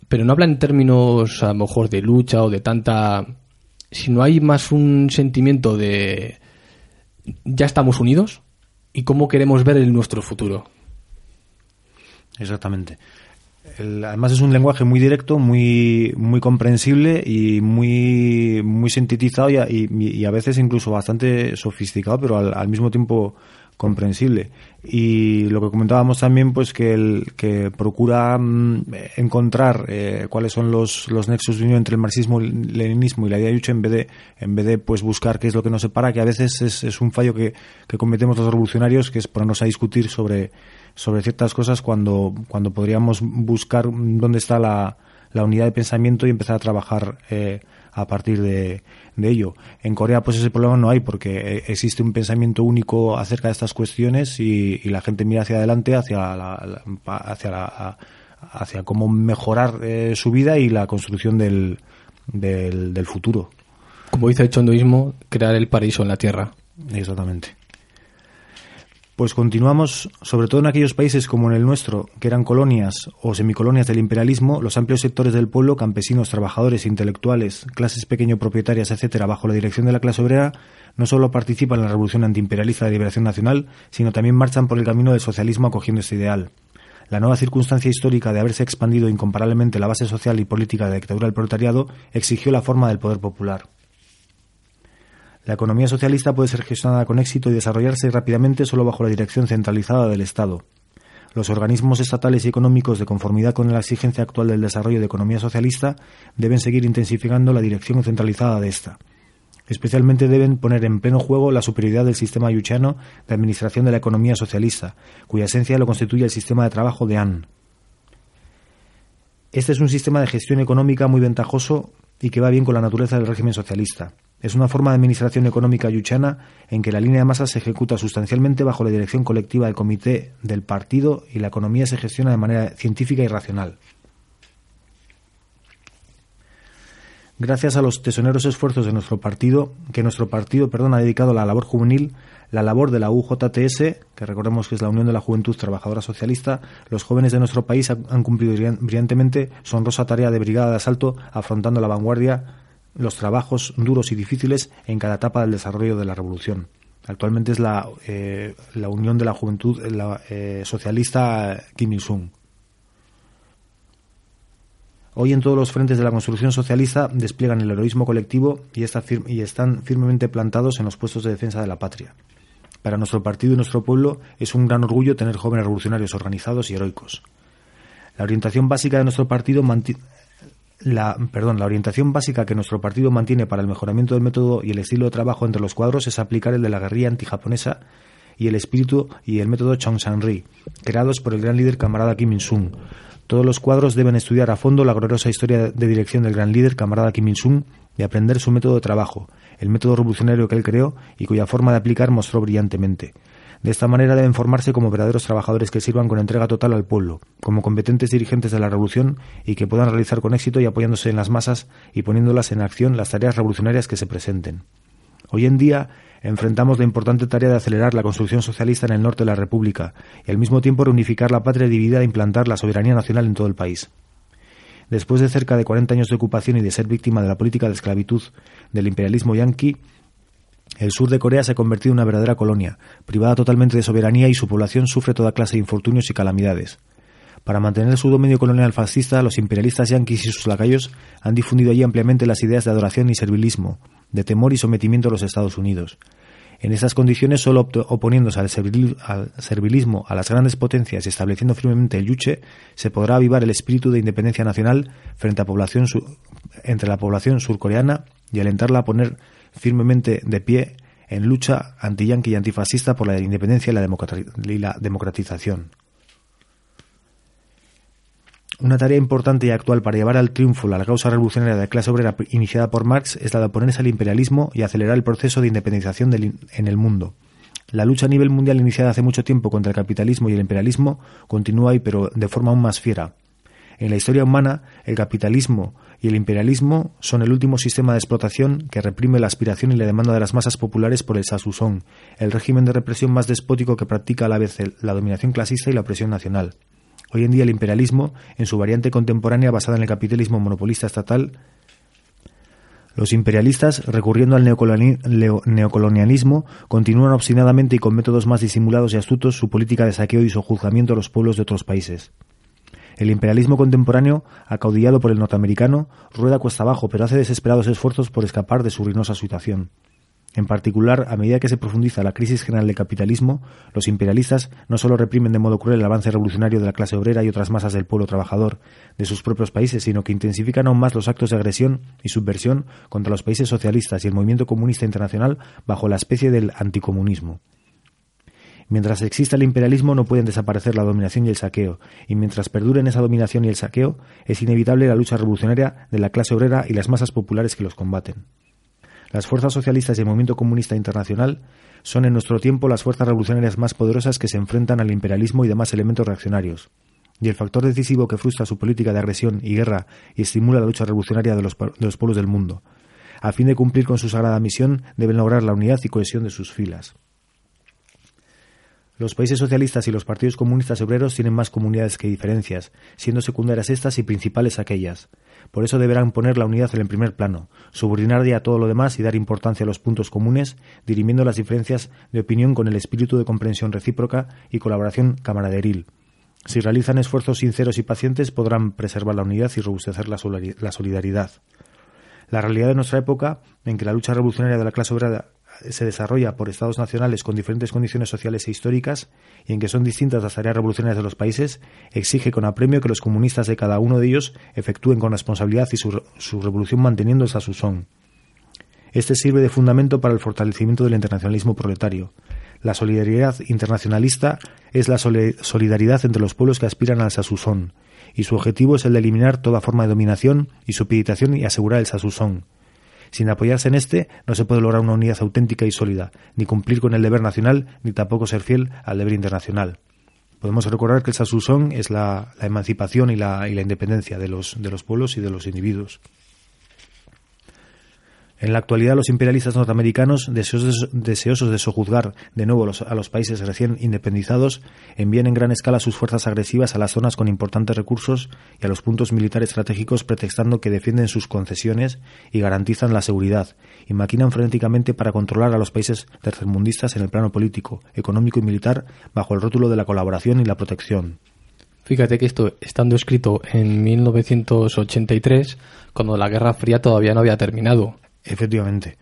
Speaker 1: pero no habla en términos a lo mejor de lucha o de tanta... Si no hay más un sentimiento de ya estamos unidos y cómo queremos ver el nuestro futuro.
Speaker 2: Exactamente. además es un lenguaje muy directo, muy muy comprensible y muy muy sintetizado y, a veces incluso bastante sofisticado, pero al mismo tiempo comprensible. Y lo que comentábamos también, pues que el que procura mm, encontrar eh, cuáles son los, los nexos de unión entre el marxismo, el leninismo y la idea de lucha en vez de, en vez de pues buscar qué es lo que nos separa, que a veces es, es un fallo que, que cometemos los revolucionarios, que es ponernos a discutir sobre, sobre ciertas cosas cuando, cuando podríamos buscar dónde está la, la unidad de pensamiento y empezar a trabajar eh, a partir de, de ello. En Corea pues ese problema no hay porque eh, existe un pensamiento único acerca de estas cuestiones y, la gente mira hacia adelante, hacia la, hacia la, hacia cómo mejorar eh, su vida y la construcción del, del, del futuro.
Speaker 1: Como dice el chondoísmo, crear el paraíso en la tierra.
Speaker 2: Exactamente. Pues continuamos, sobre todo en aquellos países como en el nuestro, que eran colonias o semicolonias del imperialismo, los amplios sectores del pueblo, campesinos, trabajadores, intelectuales, clases pequeño propietarias, etcétera, bajo la dirección de la clase obrera, no solo participan en la revolución antiimperialista de liberación nacional, sino también marchan por el camino del socialismo acogiendo este ideal. La nueva circunstancia histórica de haberse expandido incomparablemente la base social y política de la dictadura del proletariado exigió la forma del poder popular. La economía socialista puede ser gestionada con éxito y desarrollarse rápidamente solo bajo la dirección centralizada del Estado. Los organismos estatales y económicos, de conformidad con la exigencia actual del desarrollo de economía socialista, deben seguir intensificando la dirección centralizada de esta. Especialmente deben poner en pleno juego la superioridad del sistema yuchano de administración de la economía socialista, cuya esencia lo constituye el sistema de trabajo de AN. Este es un sistema de gestión económica muy ventajoso y que va bien con la naturaleza del régimen socialista. Es una forma de administración económica yuchana en que la línea de masa se ejecuta sustancialmente bajo la dirección colectiva del comité del partido y la economía se gestiona de manera científica y racional. Gracias a los tesoneros esfuerzos de nuestro partido, que nuestro partido, perdón, ha dedicado a la labor juvenil, la labor de la UJTS, que recordemos que es la Unión de la Juventud Trabajadora Socialista, los jóvenes de nuestro país han cumplido brillantemente su honrosa tarea de brigada de asalto, afrontando la vanguardia los trabajos duros y difíciles en cada etapa del desarrollo de la revolución. Actualmente es la, eh, la Unión de la Juventud la, eh, Socialista Kim Il-sung. Hoy en todos los frentes de la construcción socialista despliegan el heroísmo colectivo y, y están firmemente plantados en los puestos de defensa de la patria. Para nuestro partido y nuestro pueblo es un gran orgullo tener jóvenes revolucionarios organizados y heroicos. La orientación básica de nuestro partido la, perdón, la orientación básica que nuestro partido mantiene para el mejoramiento del método y el estilo de trabajo entre los cuadros es aplicar el de la guerrilla antijaponesa y el espíritu y el método Chongsan-ri, creados por el gran líder camarada Kim Il-sung. Todos los cuadros deben estudiar a fondo la gloriosa historia de dirección del gran líder camarada Kim Il-sung y aprender su método de trabajo, el método revolucionario que él creó y cuya forma de aplicar mostró brillantemente. De esta manera deben formarse como verdaderos trabajadores que sirvan con entrega total al pueblo, como competentes dirigentes de la revolución y que puedan realizar con éxito y apoyándose en las masas y poniéndolas en acción las tareas revolucionarias que se presenten. Hoy en día enfrentamos la importante tarea de acelerar la construcción socialista en el norte de la República y al mismo tiempo reunificar la patria dividida e implantar la soberanía nacional en todo el país. Después de cerca de 40 años de ocupación y de ser víctima de la política de esclavitud del imperialismo yanqui, el sur de Corea se ha convertido en una verdadera colonia, privada totalmente de soberanía y su población sufre toda clase de infortunios y calamidades. Para mantener su dominio colonial fascista, los imperialistas yanquis y sus lacayos han difundido allí ampliamente las ideas de adoración y servilismo, de temor y sometimiento a los Estados Unidos. En estas condiciones, solo oponiéndose al, servilismo a las grandes potencias y estableciendo firmemente el yuche, se podrá avivar el espíritu de independencia nacional frente a población entre la población surcoreana y alentarla a poner firmemente de pie en lucha anti-yanqui y antifascista por la independencia y la, democratización. Una tarea importante y actual para llevar al triunfo la causa revolucionaria de la clase obrera iniciada por Marx es la de oponerse al imperialismo y acelerar el proceso de independización en el mundo. La lucha a nivel mundial iniciada hace mucho tiempo contra el capitalismo y el imperialismo continúa hoy, pero de forma aún más fiera. En la historia humana, el capitalismo y el imperialismo son el último sistema de explotación que reprime la aspiración y la demanda de las masas populares por el sasusón, el régimen de represión más despótico que practica a la vez la dominación clasista y la opresión nacional. Hoy en día el imperialismo, en su variante contemporánea basada en el capitalismo monopolista estatal, los imperialistas, recurriendo al neocolonialismo, continúan obstinadamente y con métodos más disimulados y astutos su política de saqueo y sojuzgamiento a los pueblos de otros países. El imperialismo contemporáneo, acaudillado por el norteamericano, rueda cuesta abajo, pero hace desesperados esfuerzos por escapar de su ruinosa situación. En particular, a medida que se profundiza la crisis general del capitalismo, los imperialistas no solo reprimen de modo cruel el avance revolucionario de la clase obrera y otras masas del pueblo trabajador de sus propios países, sino que intensifican aún más los actos de agresión y subversión contra los países socialistas y el movimiento comunista internacional bajo la especie del anticomunismo. Mientras exista el imperialismo no pueden desaparecer la dominación y el saqueo, y mientras perduren esa dominación y el saqueo, es inevitable la lucha revolucionaria de la clase obrera y las masas populares que los combaten. Las fuerzas socialistas y el movimiento comunista internacional son en nuestro tiempo las fuerzas revolucionarias más poderosas que se enfrentan al imperialismo y demás elementos reaccionarios. Y el factor decisivo que frustra su política de agresión y guerra y estimula la lucha revolucionaria de los, de los pueblos del mundo. A fin de cumplir con su sagrada misión, deben lograr la unidad y cohesión de sus filas. Los países socialistas y los partidos comunistas obreros tienen más comunidades que diferencias, siendo secundarias estas y principales aquellas. Por eso deberán poner la unidad en el primer plano, subordinar ya todo lo demás y dar importancia a los puntos comunes, dirimiendo las diferencias de opinión con el espíritu de comprensión recíproca y colaboración camaraderil. Si realizan esfuerzos sinceros y pacientes, podrán preservar la unidad y robustecer la solidaridad. La realidad de nuestra época, en que la lucha revolucionaria de la clase obrera se desarrolla por estados nacionales con diferentes condiciones sociales e históricas y en que son distintas las tareas revolucionarias de los países, exige con apremio que los comunistas de cada uno de ellos efectúen con responsabilidad y su, revolución manteniendo esa su son. Este sirve de fundamento para el fortalecimiento del internacionalismo proletario. La solidaridad internacionalista es la solidaridad entre los pueblos que aspiran al sasusón, y su objetivo es el de eliminar toda forma de dominación y supeditación y asegurar el sasusón sin apoyarse en este, no se puede lograr una unidad auténtica y sólida, ni cumplir con el deber nacional, ni tampoco ser fiel al deber internacional. Podemos recordar que el Sasusón es la, emancipación y la, independencia de los pueblos y de los individuos. En la actualidad, los imperialistas norteamericanos, deseosos de, sojuzgar de nuevo a los países recién independizados, envían en gran escala sus fuerzas agresivas a las zonas con importantes recursos y a los puntos militares estratégicos pretextando que defienden sus concesiones y garantizan la seguridad, y maquinan frenéticamente para controlar a los países tercermundistas en el plano político, económico y militar bajo el rótulo de la colaboración y la protección.
Speaker 1: Fíjate que esto, estando escrito en 1983, cuando la Guerra Fría todavía no había terminado,
Speaker 2: Efectivamente.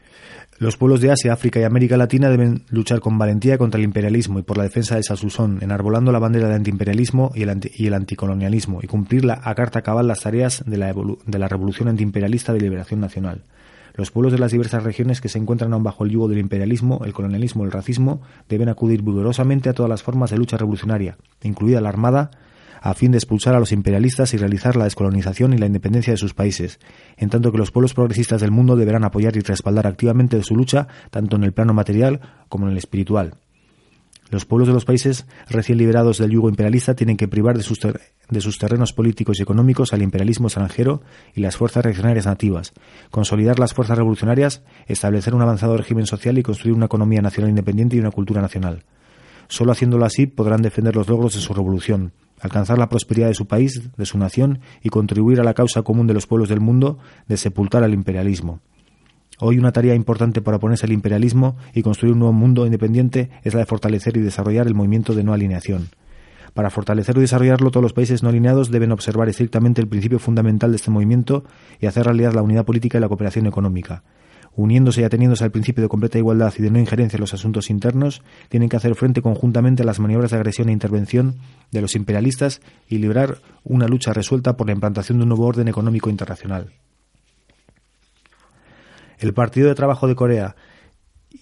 Speaker 2: Los pueblos de Asia, África y América Latina deben luchar con valentía contra el imperialismo y por la defensa de Sasusón, enarbolando la bandera del antiimperialismo y el, y el anticolonialismo, y cumplir a carta cabal las tareas de la, de la revolución antiimperialista de liberación nacional. Los pueblos de las diversas regiones que se encuentran aún bajo el yugo del imperialismo, el colonialismo el racismo deben acudir vigorosamente a todas las formas de lucha revolucionaria, incluida la armada, a fin de expulsar a los imperialistas y realizar la descolonización y la independencia de sus países, en tanto que los pueblos progresistas del mundo deberán apoyar y respaldar activamente su lucha tanto en el plano material como en el espiritual. Los pueblos de los países recién liberados del yugo imperialista tienen que privar de sus, de sus, terrenos políticos y económicos al imperialismo extranjero y las fuerzas reaccionarias nativas, consolidar las fuerzas revolucionarias, establecer un avanzado régimen social y construir una economía nacional independiente y una cultura nacional. Solo haciéndolo así podrán defender los logros de su revolución, alcanzar la prosperidad de su país, de su nación y contribuir a la causa común de los pueblos del mundo de sepultar al imperialismo. Hoy una tarea importante para oponerse al imperialismo y construir un nuevo mundo independiente es la de fortalecer y desarrollar el movimiento de no alineación. Para fortalecerlo y desarrollarlo, todos los países no alineados deben observar estrictamente el principio fundamental de este movimiento y hacer realidad la unidad política y la cooperación económica uniéndose y ateniéndose al principio de completa igualdad y de no injerencia en los asuntos internos, tienen que hacer frente conjuntamente a las maniobras de agresión e intervención de los imperialistas y librar una lucha resuelta por la implantación de un nuevo orden económico internacional. El Partido de Trabajo de Corea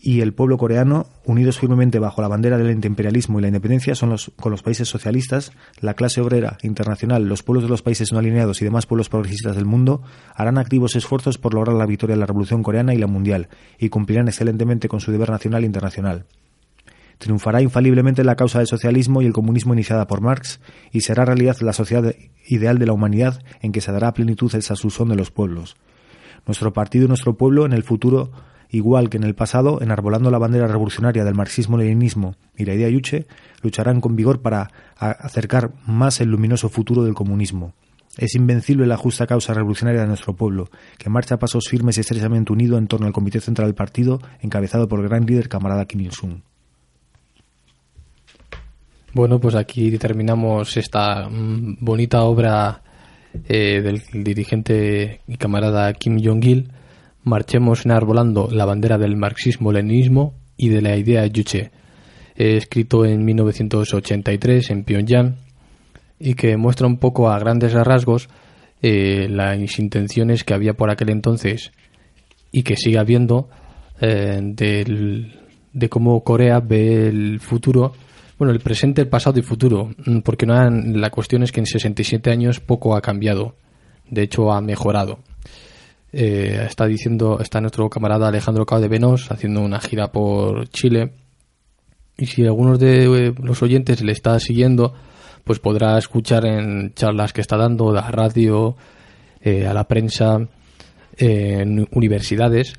Speaker 2: y el pueblo coreano, unidos firmemente bajo la bandera del antiimperialismo y la independencia, son los, con los países socialistas, la clase obrera internacional, los pueblos de los países no alineados y demás pueblos progresistas del mundo, harán activos esfuerzos por lograr la victoria de la Revolución coreana y la mundial, y cumplirán excelentemente con su deber nacional e internacional. Triunfará infaliblemente la causa del socialismo y el comunismo iniciada por Marx, y será realidad la sociedad ideal de la humanidad en que se dará plenitud el sasusón de los pueblos. Nuestro partido y nuestro pueblo en el futuro igual que en el pasado, enarbolando la bandera revolucionaria del marxismo-leninismo y la idea yuche, lucharán con vigor para acercar más el luminoso futuro del comunismo. Es invencible la justa causa revolucionaria de nuestro pueblo, que marcha a pasos firmes y estrechamente unido en torno al Comité Central del Partido, encabezado por el gran líder camarada Kim Il-sung.
Speaker 1: Bueno, pues aquí terminamos esta mm, bonita obra eh, del dirigente y camarada Kim Jong-il marchemos enarbolando la bandera del marxismo-leninismo y de la idea Yuche, escrito en 1983 en Pyongyang y que muestra un poco a grandes rasgos eh, las intenciones que había por aquel entonces y que sigue habiendo eh, de cómo Corea ve el futuro, bueno, el presente, el pasado y el futuro, mm, porque no la cuestión es que en 67 años poco ha cambiado, de hecho ha mejorado. Eh, está diciendo, está nuestro camarada Alejandro Cao de Venos haciendo una gira por Chile. Y si algunos de eh, los oyentes le está siguiendo, pues podrá escuchar en charlas que está dando, la radio, eh, a la prensa, en universidades.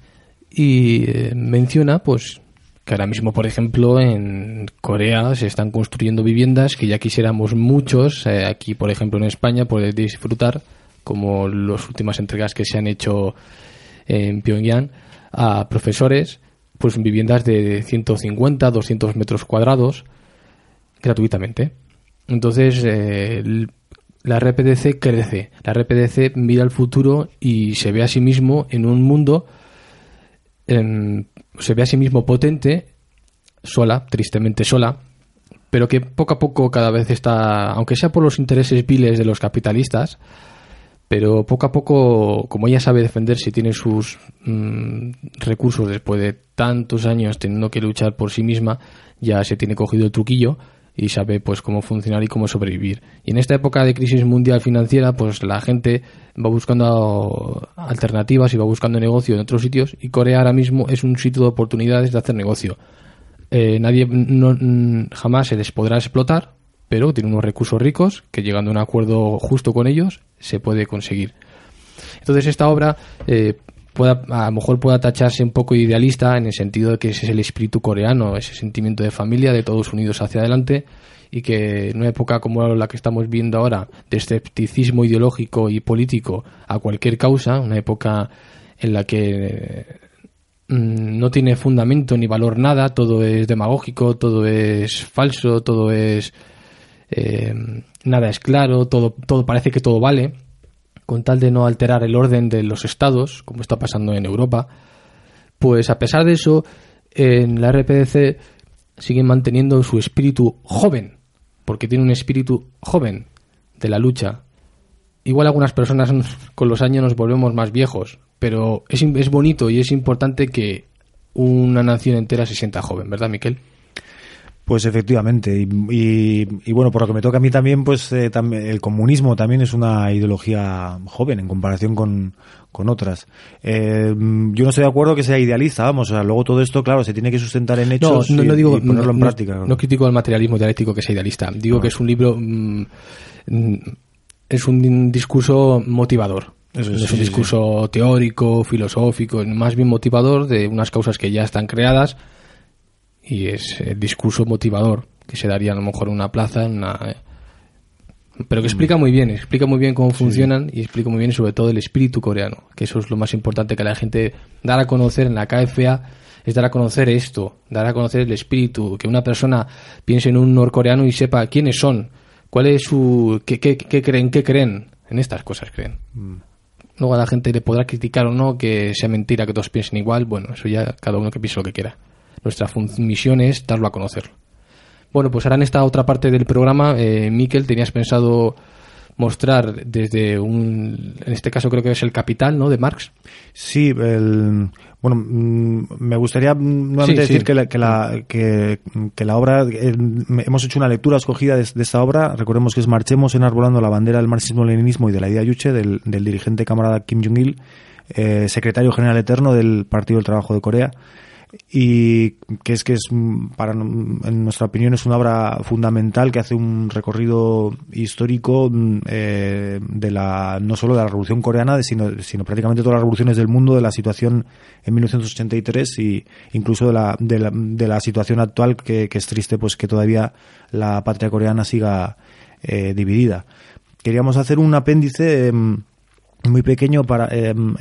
Speaker 1: Y menciona, pues, que ahora mismo, por ejemplo, en Corea se están construyendo viviendas que ya quisiéramos muchos, aquí, por ejemplo, en España, poder disfrutar como las últimas entregas que se han hecho en Pyongyang, a profesores pues en viviendas de 150, 200 metros cuadrados gratuitamente. Entonces, eh, la RPDC crece, la RPDC mira al futuro y se ve a sí mismo en un mundo, se ve a sí mismo potente, sola, tristemente sola, pero que poco a poco cada vez está, aunque sea por los intereses viles de los capitalistas, pero poco a poco, como ella sabe defenderse y tiene sus mm, recursos después de tantos años teniendo que luchar por sí misma, ya se tiene cogido el truquillo y sabe pues cómo funcionar y cómo sobrevivir. Y en esta época de crisis mundial financiera, pues la gente va buscando alternativas y va buscando negocio en otros sitios y Corea ahora mismo es un sitio de oportunidades de hacer negocio. Eh, nadie no, jamás se les podrá explotar pero tiene unos recursos ricos que llegando a un acuerdo justo con ellos se puede conseguir. Entonces esta obra eh, pueda, a lo mejor pueda tacharse un poco idealista en el sentido de que ese es el espíritu coreano, ese sentimiento de familia, de todos unidos hacia adelante y que en una época como la que estamos viendo ahora, de escepticismo ideológico y político a cualquier causa, una época en la que mm, no tiene fundamento ni valor nada, todo es demagógico, todo es falso, todo es eh, nada es claro, todo, todo parece que todo vale, con tal de no alterar el orden de los estados, como está pasando en Europa, pues a pesar de eso, en la RPDC siguen manteniendo su espíritu joven, porque tiene un espíritu joven de la lucha. Igual algunas personas con los años nos volvemos más viejos, pero es, es bonito y es importante que una nación entera se sienta joven, ¿verdad, Miquel?
Speaker 2: Pues efectivamente, y, bueno, por lo que me toca a mí también, pues eh, el comunismo también es una ideología joven en comparación con, otras. Eh, yo no estoy de acuerdo que sea idealista, vamos, o sea, luego todo esto, claro, se tiene que sustentar en hechos
Speaker 1: no,
Speaker 2: no,
Speaker 1: digo,
Speaker 2: y ponerlo en práctica.
Speaker 1: No, critico el materialismo dialéctico que sea idealista, digo que es un libro, mm, es un discurso motivador. es, un discurso teórico, filosófico, más bien motivador de unas causas que ya están creadas y es el discurso motivador que se daría a lo mejor en una plaza, una, pero que explica muy bien, explica muy bien cómo funcionan y explica muy bien sobre todo el espíritu coreano, que eso es lo más importante que la gente dar a conocer en la KFA es dar a conocer esto, dar a conocer el espíritu, que una persona piense en un norcoreano y sepa quiénes son, cuál es su qué, qué, creen, qué creen, en estas cosas creen. Mm. Luego a la gente le podrá criticar o no que sea mentira que todos piensen igual, bueno, eso ya cada uno que piense lo que quiera. Nuestra misión es darlo a conocer. Bueno, pues ahora en esta otra parte del programa, eh, Miquel, tenías pensado mostrar desde un, en este caso creo que es el Capital, ¿no? De Marx.
Speaker 2: Sí, el, bueno, mm, me gustaría nuevamente decir Que, la, que, la, que, la obra, hemos hecho una lectura escogida de, esta obra, recordemos que es Marchemos enarbolando la bandera del marxismo-leninismo y de la idea yuche del, del dirigente camarada Kim Jong-il, eh, secretario general eterno del Partido del Trabajo de Corea y que es que es para en nuestra opinión es una obra fundamental que hace un recorrido histórico eh, de la no solo de la revolución coreana sino sino prácticamente todas las revoluciones del mundo de la situación en 1983 y incluso de la de la, de la situación actual que, es triste pues que todavía la patria coreana siga eh, dividida. Queríamos hacer un apéndice em, muy pequeño para em,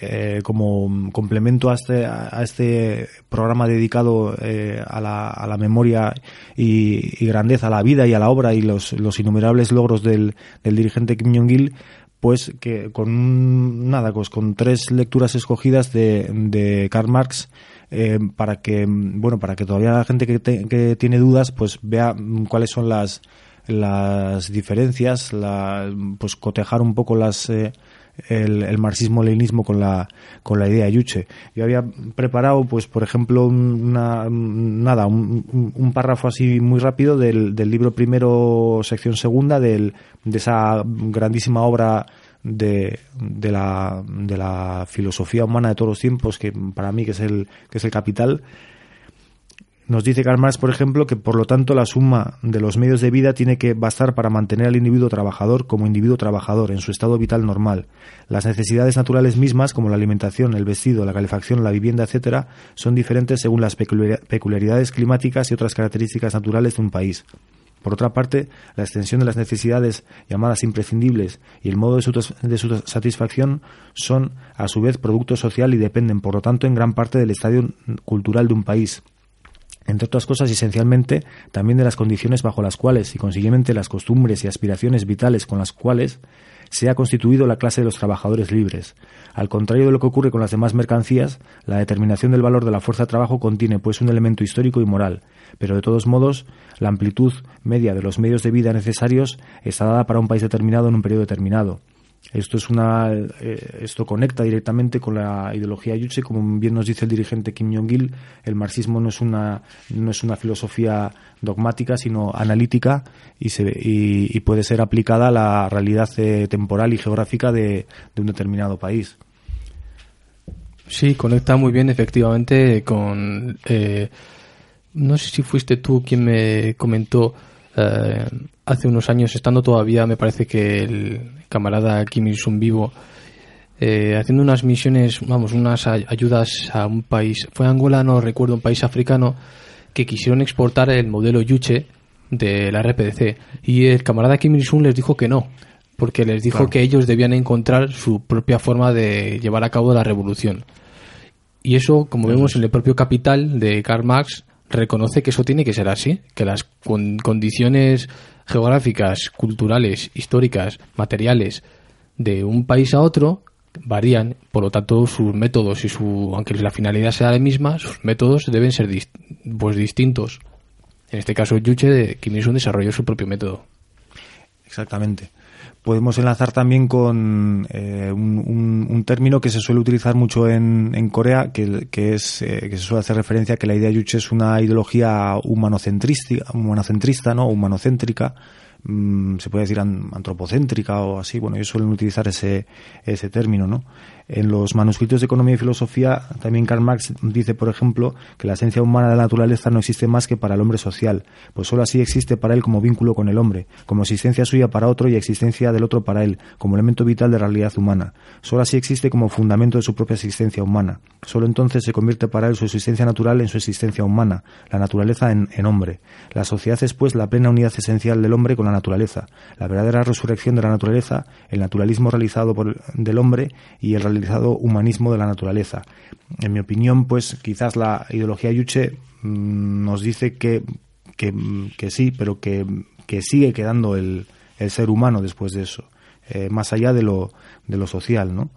Speaker 2: eh, como complemento a este, a este programa dedicado eh, a, la, a, la, memoria y, grandeza, a la vida y a la obra y los, los innumerables logros del, del dirigente Kim Jong-il, pues que con nada, pues con tres lecturas escogidas de, de Karl Marx eh, para que bueno para que todavía la gente que, que tiene dudas pues vea cuáles son las las diferencias, la, pues cotejar un poco las el, marxismo-leninismo con la, con la idea Yuche. Yo había preparado, pues, por ejemplo, una, nada, un, párrafo así muy rápido del, del libro primero, sección segunda, del, de esa grandísima obra de, de, la, de la filosofía humana de todos los tiempos, que para mí que es el, que es el capital, nos dice Karl Marx, por ejemplo, que por lo tanto la suma de los medios de vida tiene que bastar para mantener al individuo trabajador como individuo trabajador en su estado vital normal. Las necesidades naturales mismas, como la alimentación, el vestido, la calefacción, la vivienda, etc., son diferentes según las peculiaridades climáticas y otras características naturales de un país. Por otra parte, la extensión de las necesidades llamadas imprescindibles y el modo de su, de su, satisfacción son, a su vez, producto social y dependen, por lo tanto, en gran parte del estadio cultural de un país entre otras cosas, esencialmente, también de las condiciones bajo las cuales y consiguientemente las costumbres y aspiraciones vitales con las cuales se ha constituido la clase de los trabajadores libres. Al contrario de lo que ocurre con las demás mercancías, la determinación del valor de la fuerza de trabajo contiene pues un elemento histórico y moral, pero de todos modos, la amplitud media de los medios de vida necesarios está dada para un país determinado en un periodo determinado. Esto es una, eh, esto conecta directamente con la ideología Yuche, como bien nos dice el dirigente Kim Jong-il, el marxismo no es una no es una filosofía dogmática, sino analítica y, se, y, puede ser aplicada a la realidad eh, temporal y geográfica de, un determinado país.
Speaker 1: Sí, conecta muy bien efectivamente con eh, no sé si fuiste tú quien me comentó eh, hace unos años, estando todavía, me parece que el camarada Kim Il-sung vivo, eh, haciendo unas misiones, vamos, unas ayudas a un país, fue Angola, no recuerdo, un país africano, que quisieron exportar el modelo Yuche de la RPDC. Y el camarada Kim Il-sung les dijo que no, porque les dijo que ellos debían encontrar su propia forma de llevar a cabo la revolución. Y eso, como vemos en el propio Capital de Karl Marx, reconoce que eso tiene que ser así, que las condiciones geográficas, culturales, históricas, materiales de un país a otro varían, por lo tanto sus métodos y su, aunque la finalidad sea la misma, sus métodos deben ser pues distintos. En este caso, Yuche Kim Il-sung desarrolló su propio método.
Speaker 2: Exactamente podemos enlazar también con eh, un, término que se suele utilizar mucho en, Corea, que, es eh, que se suele hacer referencia a que la idea yuche es una ideología humanocentrista, humanocentrista, ¿no? humanocéntrica, mm, se puede decir antropocéntrica o así. Bueno, ellos suelen utilizar ese, ese término, ¿no? En los manuscritos de Economía y Filosofía, también Karl Marx dice, por ejemplo, que la esencia humana de la naturaleza no existe más que para el hombre social, pues sólo así existe para él como vínculo con el hombre, como existencia suya para otro y existencia del otro para él, como elemento vital de la realidad humana. Sólo así existe como fundamento de su propia existencia humana. Sólo entonces se convierte para él su existencia natural en su existencia humana, la naturaleza en, hombre. La sociedad es, pues, la plena unidad esencial del hombre con la naturaleza, la verdadera resurrección de la naturaleza, el naturalismo realizado por, del hombre y el humanismo de la naturaleza. En mi opinión, pues quizás la ideología Yuche mm, nos dice que, que, sí, pero que, sigue quedando el, el, ser humano después de eso, eh, más allá de lo, de lo social, ¿no?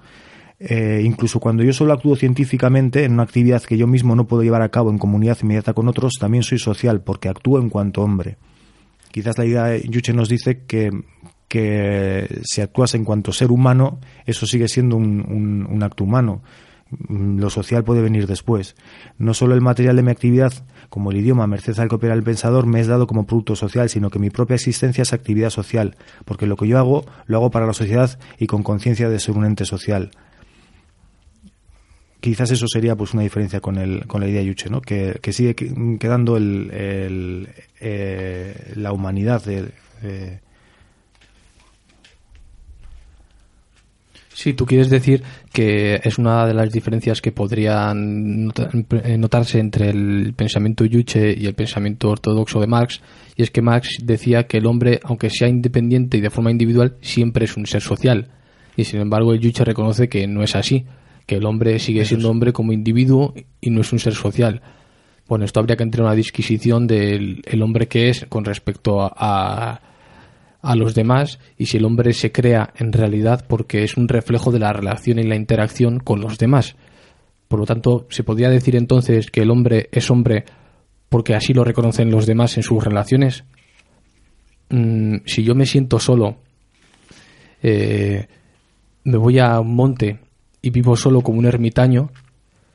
Speaker 2: Eh, incluso cuando yo solo actúo científicamente en una actividad que yo mismo no puedo llevar a cabo en comunidad inmediata con otros, también soy social porque actúo en cuanto hombre. Quizás la idea de Yuche nos dice que que si actúas en cuanto ser humano, eso sigue siendo un, un acto humano. Mm, lo social puede venir después. No solo el material de mi actividad, como el idioma, merced al que opera el pensador, me es dado como producto social, sino que mi propia existencia es actividad social, porque lo que yo hago, lo hago para la sociedad y con conciencia de ser un ente social. Quizás eso sería pues una diferencia con, el, con la idea Yuche, ¿no? que, sigue quedando el, eh, la humanidad de,
Speaker 1: Sí, tú quieres decir que es una de las diferencias que podrían eh, notarse entre el pensamiento Yuche y el pensamiento ortodoxo de Marx, y es que Marx decía que el hombre, aunque sea independiente y de forma individual, siempre es un ser social. Y sin embargo, el Yuche reconoce que no es así, que el hombre sigue siendo hombre como individuo y no es un ser social. Bueno, esto habría que entrar en una disquisición del hombre que es con respecto a a los demás y si el hombre se crea en realidad porque es un reflejo de la relación y la interacción con los demás. Por lo tanto, se podría decir entonces que el hombre es hombre porque así lo reconocen los demás en sus relaciones. Mm, si yo me siento solo, eh, me voy a un monte y vivo solo como un ermitaño,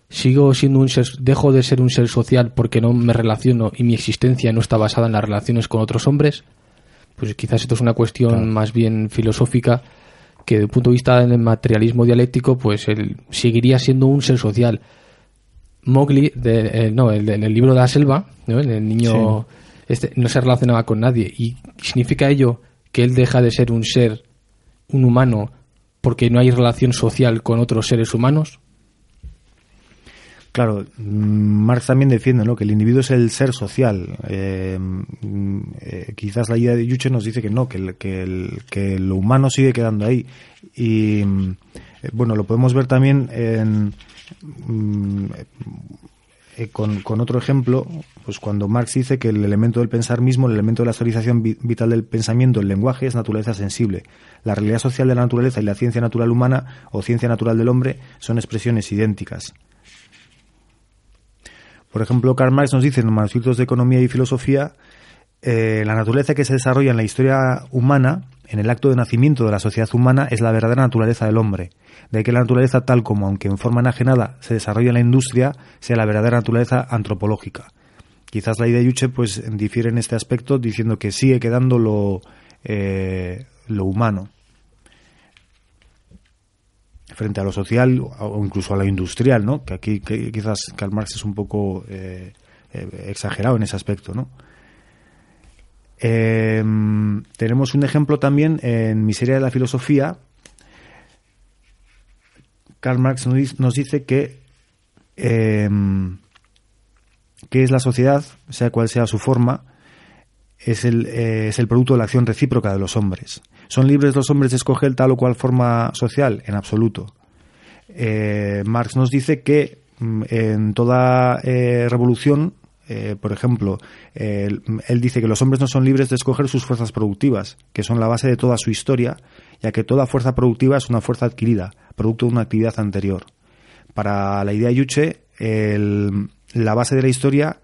Speaker 1: sigo siendo un ser, dejo de ser un ser social porque no me relaciono y mi existencia no está basada en las relaciones con otros hombres pues quizás esto es una cuestión más bien filosófica que desde el punto de vista del materialismo dialéctico, pues él seguiría siendo un ser social. Mowgli, de, eh, no, el, el, libro de la selva, el niño este, no se relacionaba con nadie. ¿Y significa ello que él deja de ser un ser, un humano, porque no hay relación social con otros seres humanos?
Speaker 2: Claro, mm, Marx también defiende ¿no? que el individuo es el ser social. Eh, mm, eh, quizás la idea de Yuche nos dice que no, que, que, que lo humano sigue quedando ahí. Y mm, eh, bueno, lo podemos ver también en, con, con, otro ejemplo, pues cuando Marx dice que el elemento del pensar mismo, el elemento de la actualización vital del pensamiento, el lenguaje, es naturaleza sensible. La realidad social de la naturaleza y la ciencia natural humana o ciencia natural del hombre son expresiones idénticas. Por ejemplo, Karl Marx nos dice en los manuscritos de Economía y Filosofía eh, la naturaleza que se desarrolla en la historia humana, en el acto de nacimiento de la sociedad humana, es la verdadera naturaleza del hombre. De que la naturaleza tal como, aunque en forma enajenada, se desarrolla en la industria, sea la verdadera naturaleza antropológica. Quizás la idea de Yuche pues, difiere en este aspecto, diciendo que sigue quedando lo, eh, lo humano frente a lo social o incluso a lo industrial, ¿no? Que aquí quizás Karl Marx es un poco eh, eh, exagerado en ese aspecto, ¿no? Em, tenemos un ejemplo también en Miseria de la Filosofía. Karl Marx nos dice que em, que es la sociedad, sea cual sea su forma, es el, eh, es el producto de la acción recíproca de los hombres. ¿Son libres los hombres de escoger tal o cual forma social? En absoluto. Eh, Marx nos dice que mm, en toda eh, revolución, por ejemplo, él dice que los hombres no son libres de escoger sus fuerzas productivas, que son la base de toda su historia, ya que toda fuerza productiva es una fuerza adquirida, producto de una actividad anterior. Para la idea Yuche, la base de la historia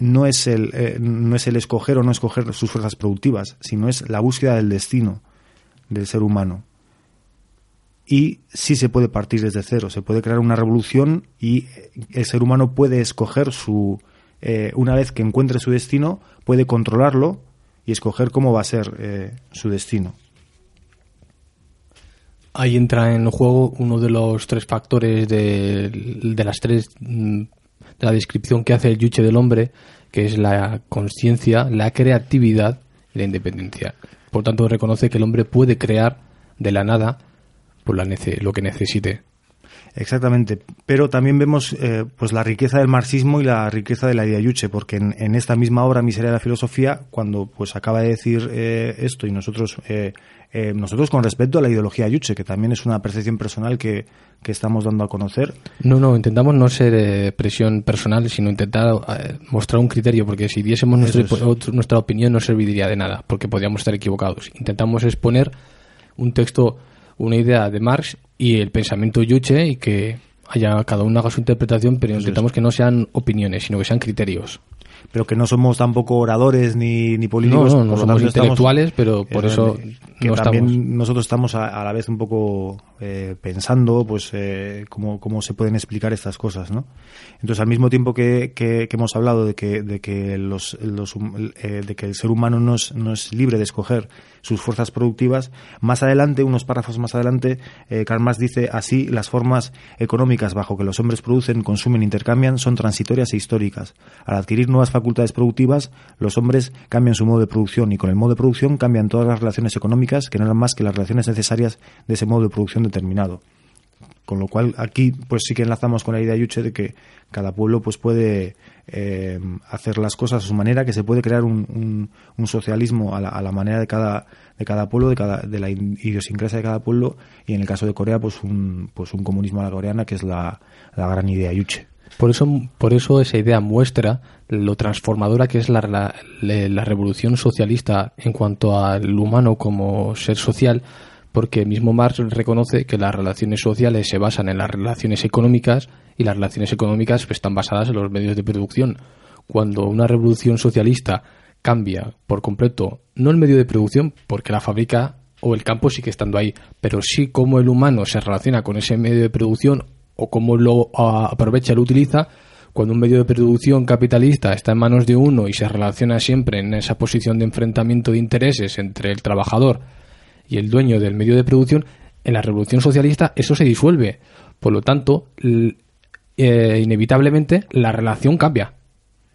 Speaker 2: no es el, eh, no es el escoger o no escoger sus fuerzas productivas, sino es la búsqueda del destino del ser humano. Y sí se puede partir desde cero, se puede crear una revolución y el ser humano puede escoger su, eh, una vez que encuentre su destino, puede controlarlo y escoger cómo va a ser eh, su destino.
Speaker 1: Ahí entra en juego uno de los tres factores de, las tres mm, la descripción que hace el yuche del hombre, que es la conciencia, la creatividad y la independencia. Por tanto, reconoce que el hombre puede crear de la nada por la lo que necesite.
Speaker 2: Exactamente, pero también vemos eh, pues la riqueza del marxismo y la riqueza de la idea Yuche, porque en, esta misma obra Miseria de la filosofía, cuando pues acaba de decir eh, esto y nosotros eh, nosotros con respecto a la ideología Yuche, que también es una percepción personal que, que estamos dando a conocer.
Speaker 1: No, no, intentamos no ser presión personal, sino intentar mostrar un criterio, porque si diésemos nuestra opinión no serviría de nada, porque podríamos estar equivocados. Intentamos exponer un texto una idea de Marx y el pensamiento Yuche y que haya cada uno haga su interpretación, pero intentamos que no sean opiniones, sino que sean criterios.
Speaker 2: pero que no somos tampoco oradores ni, ni políticos.
Speaker 1: No, no, no somos intelectuales, pero por eso
Speaker 2: que también nosotros estamos a, la vez un poco eh, pensando pues eh, cómo, cómo se pueden explicar estas cosas, ¿no? Entonces, al mismo tiempo que, que, hemos hablado de que, de que los, los eh, de que el ser humano no es, no es libre de escoger sus fuerzas productivas, más adelante, unos párrafos más adelante, eh, Karl Marx dice así las formas económicas bajo que los hombres producen, consumen, intercambian son transitorias e históricas. Al adquirir nuevas facultades productivas, los hombres cambian su modo de producción y con el modo de producción cambian todas las relaciones económicas que no eran más que las relaciones necesarias de ese modo de producción determinado. Con lo cual aquí pues sí que enlazamos con la idea Yuche de que cada pueblo pues puede eh, hacer las cosas a su manera, que se puede crear un, un, socialismo a la, a la, manera de cada, de cada pueblo, de, cada, de la idiosincrasia de cada pueblo y en el caso de Corea pues un, pues un comunismo a la coreana que es la, la gran idea Yuche.
Speaker 1: Por eso, por eso esa idea muestra lo transformadora que es la, la, la, revolución socialista en cuanto al humano como ser social, porque mismo Marx reconoce que las relaciones sociales se basan en las relaciones económicas y las relaciones económicas están basadas en los medios de producción. Cuando una revolución socialista cambia por completo, no el medio de producción, porque la fábrica o el campo sigue estando ahí, pero sí cómo el humano se relaciona con ese medio de producción o cómo lo aprovecha y lo utiliza, cuando un medio de producción capitalista está en manos de uno y se relaciona siempre en esa posición de enfrentamiento de intereses entre el trabajador y el dueño del medio de producción, en la revolución socialista eso se disuelve. Por lo tanto, eh, inevitablemente la relación cambia,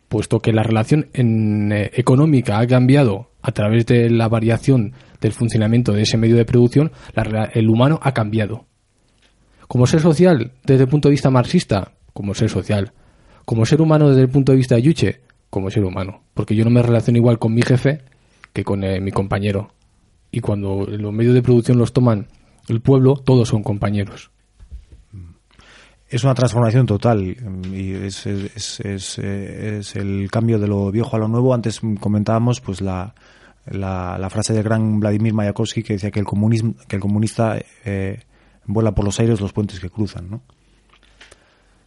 Speaker 1: puesto que la relación eh, económica ha cambiado a través de la variación del funcionamiento de ese medio de producción, el humano ha cambiado. Como ser social, desde el punto de vista marxista, como ser social. Como ser humano desde el punto de vista de Yuche, como ser humano. Porque yo no me relaciono igual con mi jefe que con eh, mi compañero y cuando los medios de producción los toman el pueblo, todos son compañeros.
Speaker 2: Es una transformación total y es, es, el cambio de lo viejo a lo nuevo. Antes comentábamos pues la, la, frase del gran Vladimir Mayakovsky que decía que el, comunismo, que el comunista eh, vuela por los aires los puentes que cruzan. ¿no?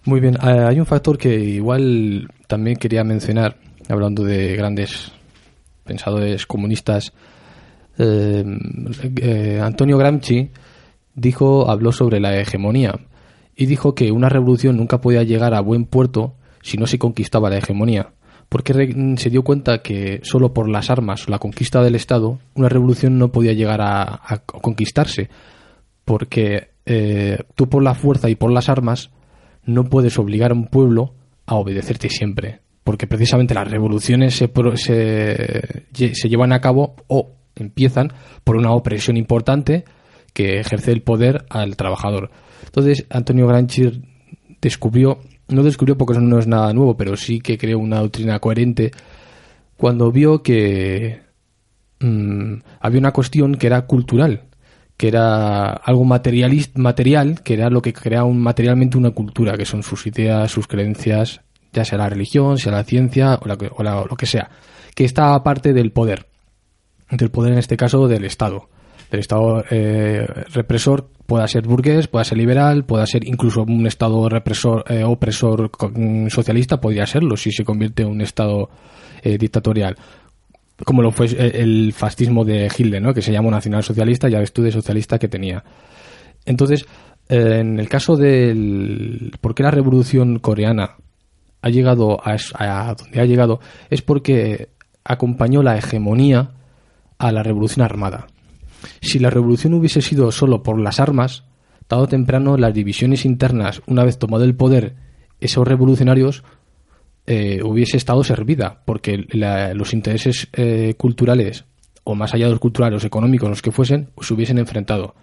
Speaker 1: Muy bien, eh, hay un factor que igual también quería mencionar, hablando de grandes pensadores comunistas eh, eh, Antonio Gramsci dijo, habló sobre la hegemonía y dijo que una revolución nunca podía llegar a buen puerto si no se conquistaba la hegemonía, porque se dio cuenta que solo por las armas la conquista del Estado una revolución no podía llegar a, conquistarse, porque eh, tú por la fuerza y por las armas no puedes obligar a un pueblo a obedecerte siempre, porque precisamente las revoluciones se, se, se llevan a cabo o empiezan por una opresión importante que ejerce el poder al trabajador. Entonces, Antonio Gramsci descubrió, no descubrió porque eso no es nada nuevo, pero sí que creó una doctrina coherente cuando vio que mm, había una cuestión que era cultural, que era algo material, que era lo que crea materialmente una cultura, que son sus ideas, sus creencias, ya sea la religión, sea la ciencia o, o lo que sea, que está aparte del poder del poder, en este caso, del Estado. Del Estado eh, represor pueda ser burgués, pueda ser liberal, pueda ser incluso un Estado represor, eh, opresor socialista, podría serlo si se convierte en un Estado eh, dictatorial. Como lo fue el fascismo de Hitler, ¿no? que se llamó nacionalsocialista, ya ves tú de socialista que tenía. Entonces, en el caso del. ¿Por qué la revolución coreana ha llegado a, a donde ha llegado? Es porque acompañó la hegemonía a la revolución armada. Si la revolución hubiese sido solo por las armas, tarde o temprano las divisiones internas, una vez tomado el poder, esos revolucionarios eh, hubiese estado servida, porque los intereses eh, culturales, o más allá de los culturales, económicos, los que fuesen, se hubiesen enfrentado.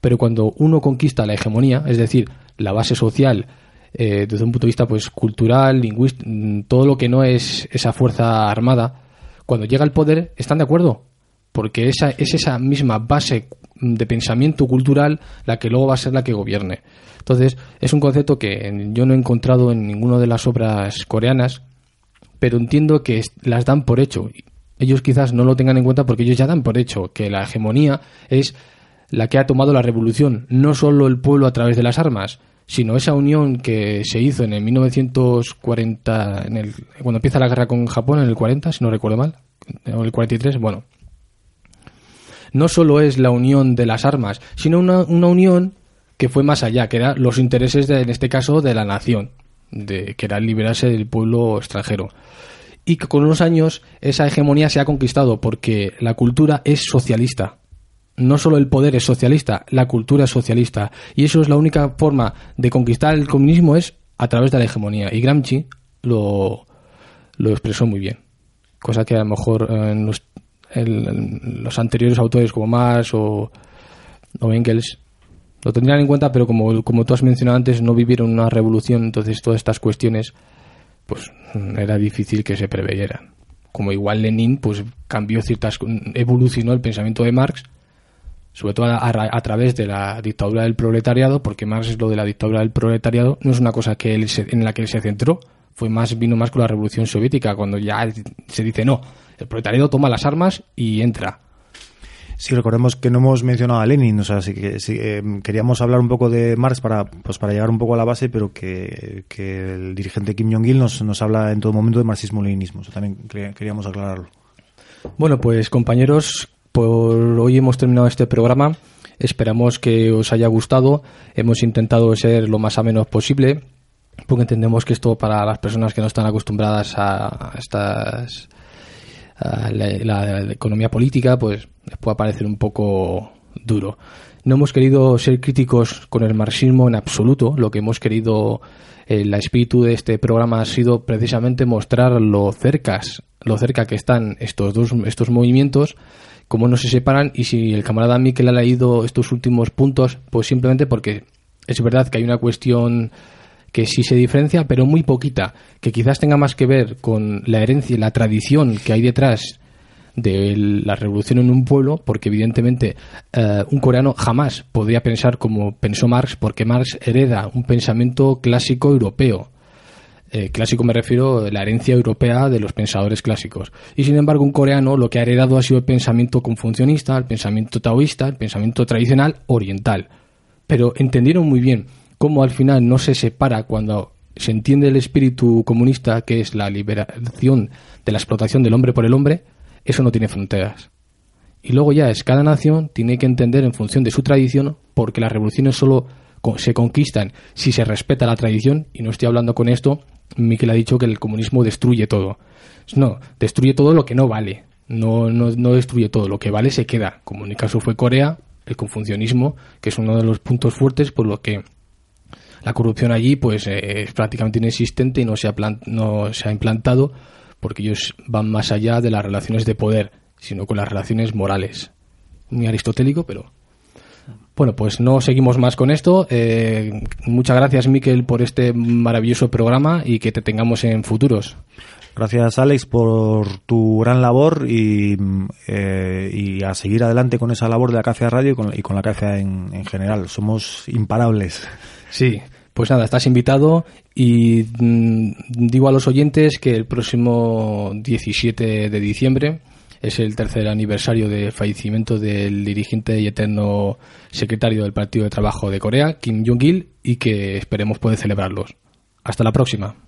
Speaker 1: Pero cuando uno conquista la hegemonía, es decir, la base social, eh, desde un punto de vista pues cultural, lingüístico, mm, todo lo que no es esa fuerza armada, cuando llega al poder, están de acuerdo, porque esa, es esa misma base de pensamiento cultural la que luego va a ser la que gobierne. Entonces, es un concepto que yo no he encontrado en ninguna de las obras coreanas, pero entiendo que las dan por hecho. Ellos quizás no lo tengan en cuenta porque ellos ya dan por hecho que la hegemonía es la que ha tomado la revolución, no solo el pueblo a través de las armas, sino esa unión que se hizo en el 1940, en el, cuando empieza la guerra con Japón, en el 40, si no recuerdo mal, o el 43, bueno. No solo es la unión de las armas, sino una, una unión que fue más allá, que eran los intereses, de, en este caso, de la nación, de, que era liberarse del pueblo extranjero. Y que con unos años esa hegemonía se ha conquistado porque la cultura es socialista no solo el poder es socialista, la cultura es socialista. Y eso es la única forma de conquistar el comunismo es a través de la hegemonía. Y Gramsci lo, lo expresó muy bien. Cosa que a lo mejor en los, anteriores autores como Marx o, Engels lo tendrían en cuenta, pero como, como tú has mencionado antes, no vivieron una revolución, entonces todas estas cuestiones pues era difícil que se preveyeran. Como igual Lenin pues cambió ciertas evolucionó el pensamiento de Marx sobre todo a, través de la dictadura del proletariado, porque más es lo de la dictadura del proletariado, no es una cosa que él en la que él se centró, fue más vino más con la revolución soviética, cuando ya se dice no, el proletariado toma las armas y entra.
Speaker 2: Sí, recordemos que no hemos mencionado a Lenin, o sea, sí que eh, queríamos hablar un poco de Marx para, pues para llegar un poco a la base, pero que, el dirigente Kim Jong-il nos, nos habla en todo momento de marxismo-leninismo, también queríamos aclararlo.
Speaker 1: Bueno, pues compañeros, por hoy hemos terminado este programa. Esperamos que os haya gustado. Hemos intentado ser lo más ameno posible, porque entendemos que esto para las personas que no están acostumbradas a estas la, economía política, pues les puede parecer un poco duro. No hemos querido ser críticos con el marxismo en absoluto. Lo que hemos querido, el espíritu de este programa ha sido precisamente mostrar lo cercas, lo cerca que están estos dos estos movimientos cómo no se separan y si el camarada Miquel ha leído estos últimos puntos, pues simplemente porque es verdad que hay una cuestión que sí se diferencia, pero muy poquita, que quizás tenga más que ver con la herencia y la tradición que hay detrás de la revolución en un pueblo, porque evidentemente eh, un coreano jamás podría pensar como pensó Marx, porque Marx hereda un pensamiento clásico europeo eh, clásico me refiero a la herencia europea de los pensadores clásicos. Y sin embargo, un coreano lo que ha heredado ha sido el pensamiento confucionista, el pensamiento taoísta, el pensamiento tradicional oriental. Pero entendieron muy bien cómo al final no se separa cuando se entiende el espíritu comunista, que es la liberación de la explotación del hombre por el hombre, eso no tiene fronteras. Y luego ya es cada nación tiene que entender en función de su tradición, porque las revoluciones solo se conquistan si se respeta la tradición, y no estoy hablando con esto Miquel ha dicho que el comunismo destruye todo. No, destruye todo lo que no vale. No, no, no destruye todo. Lo que vale se queda. Como en el caso fue Corea, el confucionismo, que es uno de los puntos fuertes por lo que la corrupción allí pues eh, es prácticamente inexistente y no se, ha no se ha implantado porque ellos van más allá de las relaciones de poder, sino con las relaciones morales. Muy aristotélico, pero bueno, pues no seguimos más con esto. Eh, muchas gracias, Miquel, por este maravilloso programa y que te tengamos en futuros.
Speaker 2: Gracias, Alex, por tu gran labor y, eh, a seguir adelante con esa labor de la Café Radio y con, la Café en, general. Somos imparables.
Speaker 1: Sí, pues nada, estás invitado y mm, digo a los oyentes que el próximo 17 de diciembre es el tercer aniversario de fallecimiento del dirigente y eterno secretario del Partido de Trabajo de Corea, Kim Jong-il, y que esperemos poder celebrarlos. Hasta la próxima.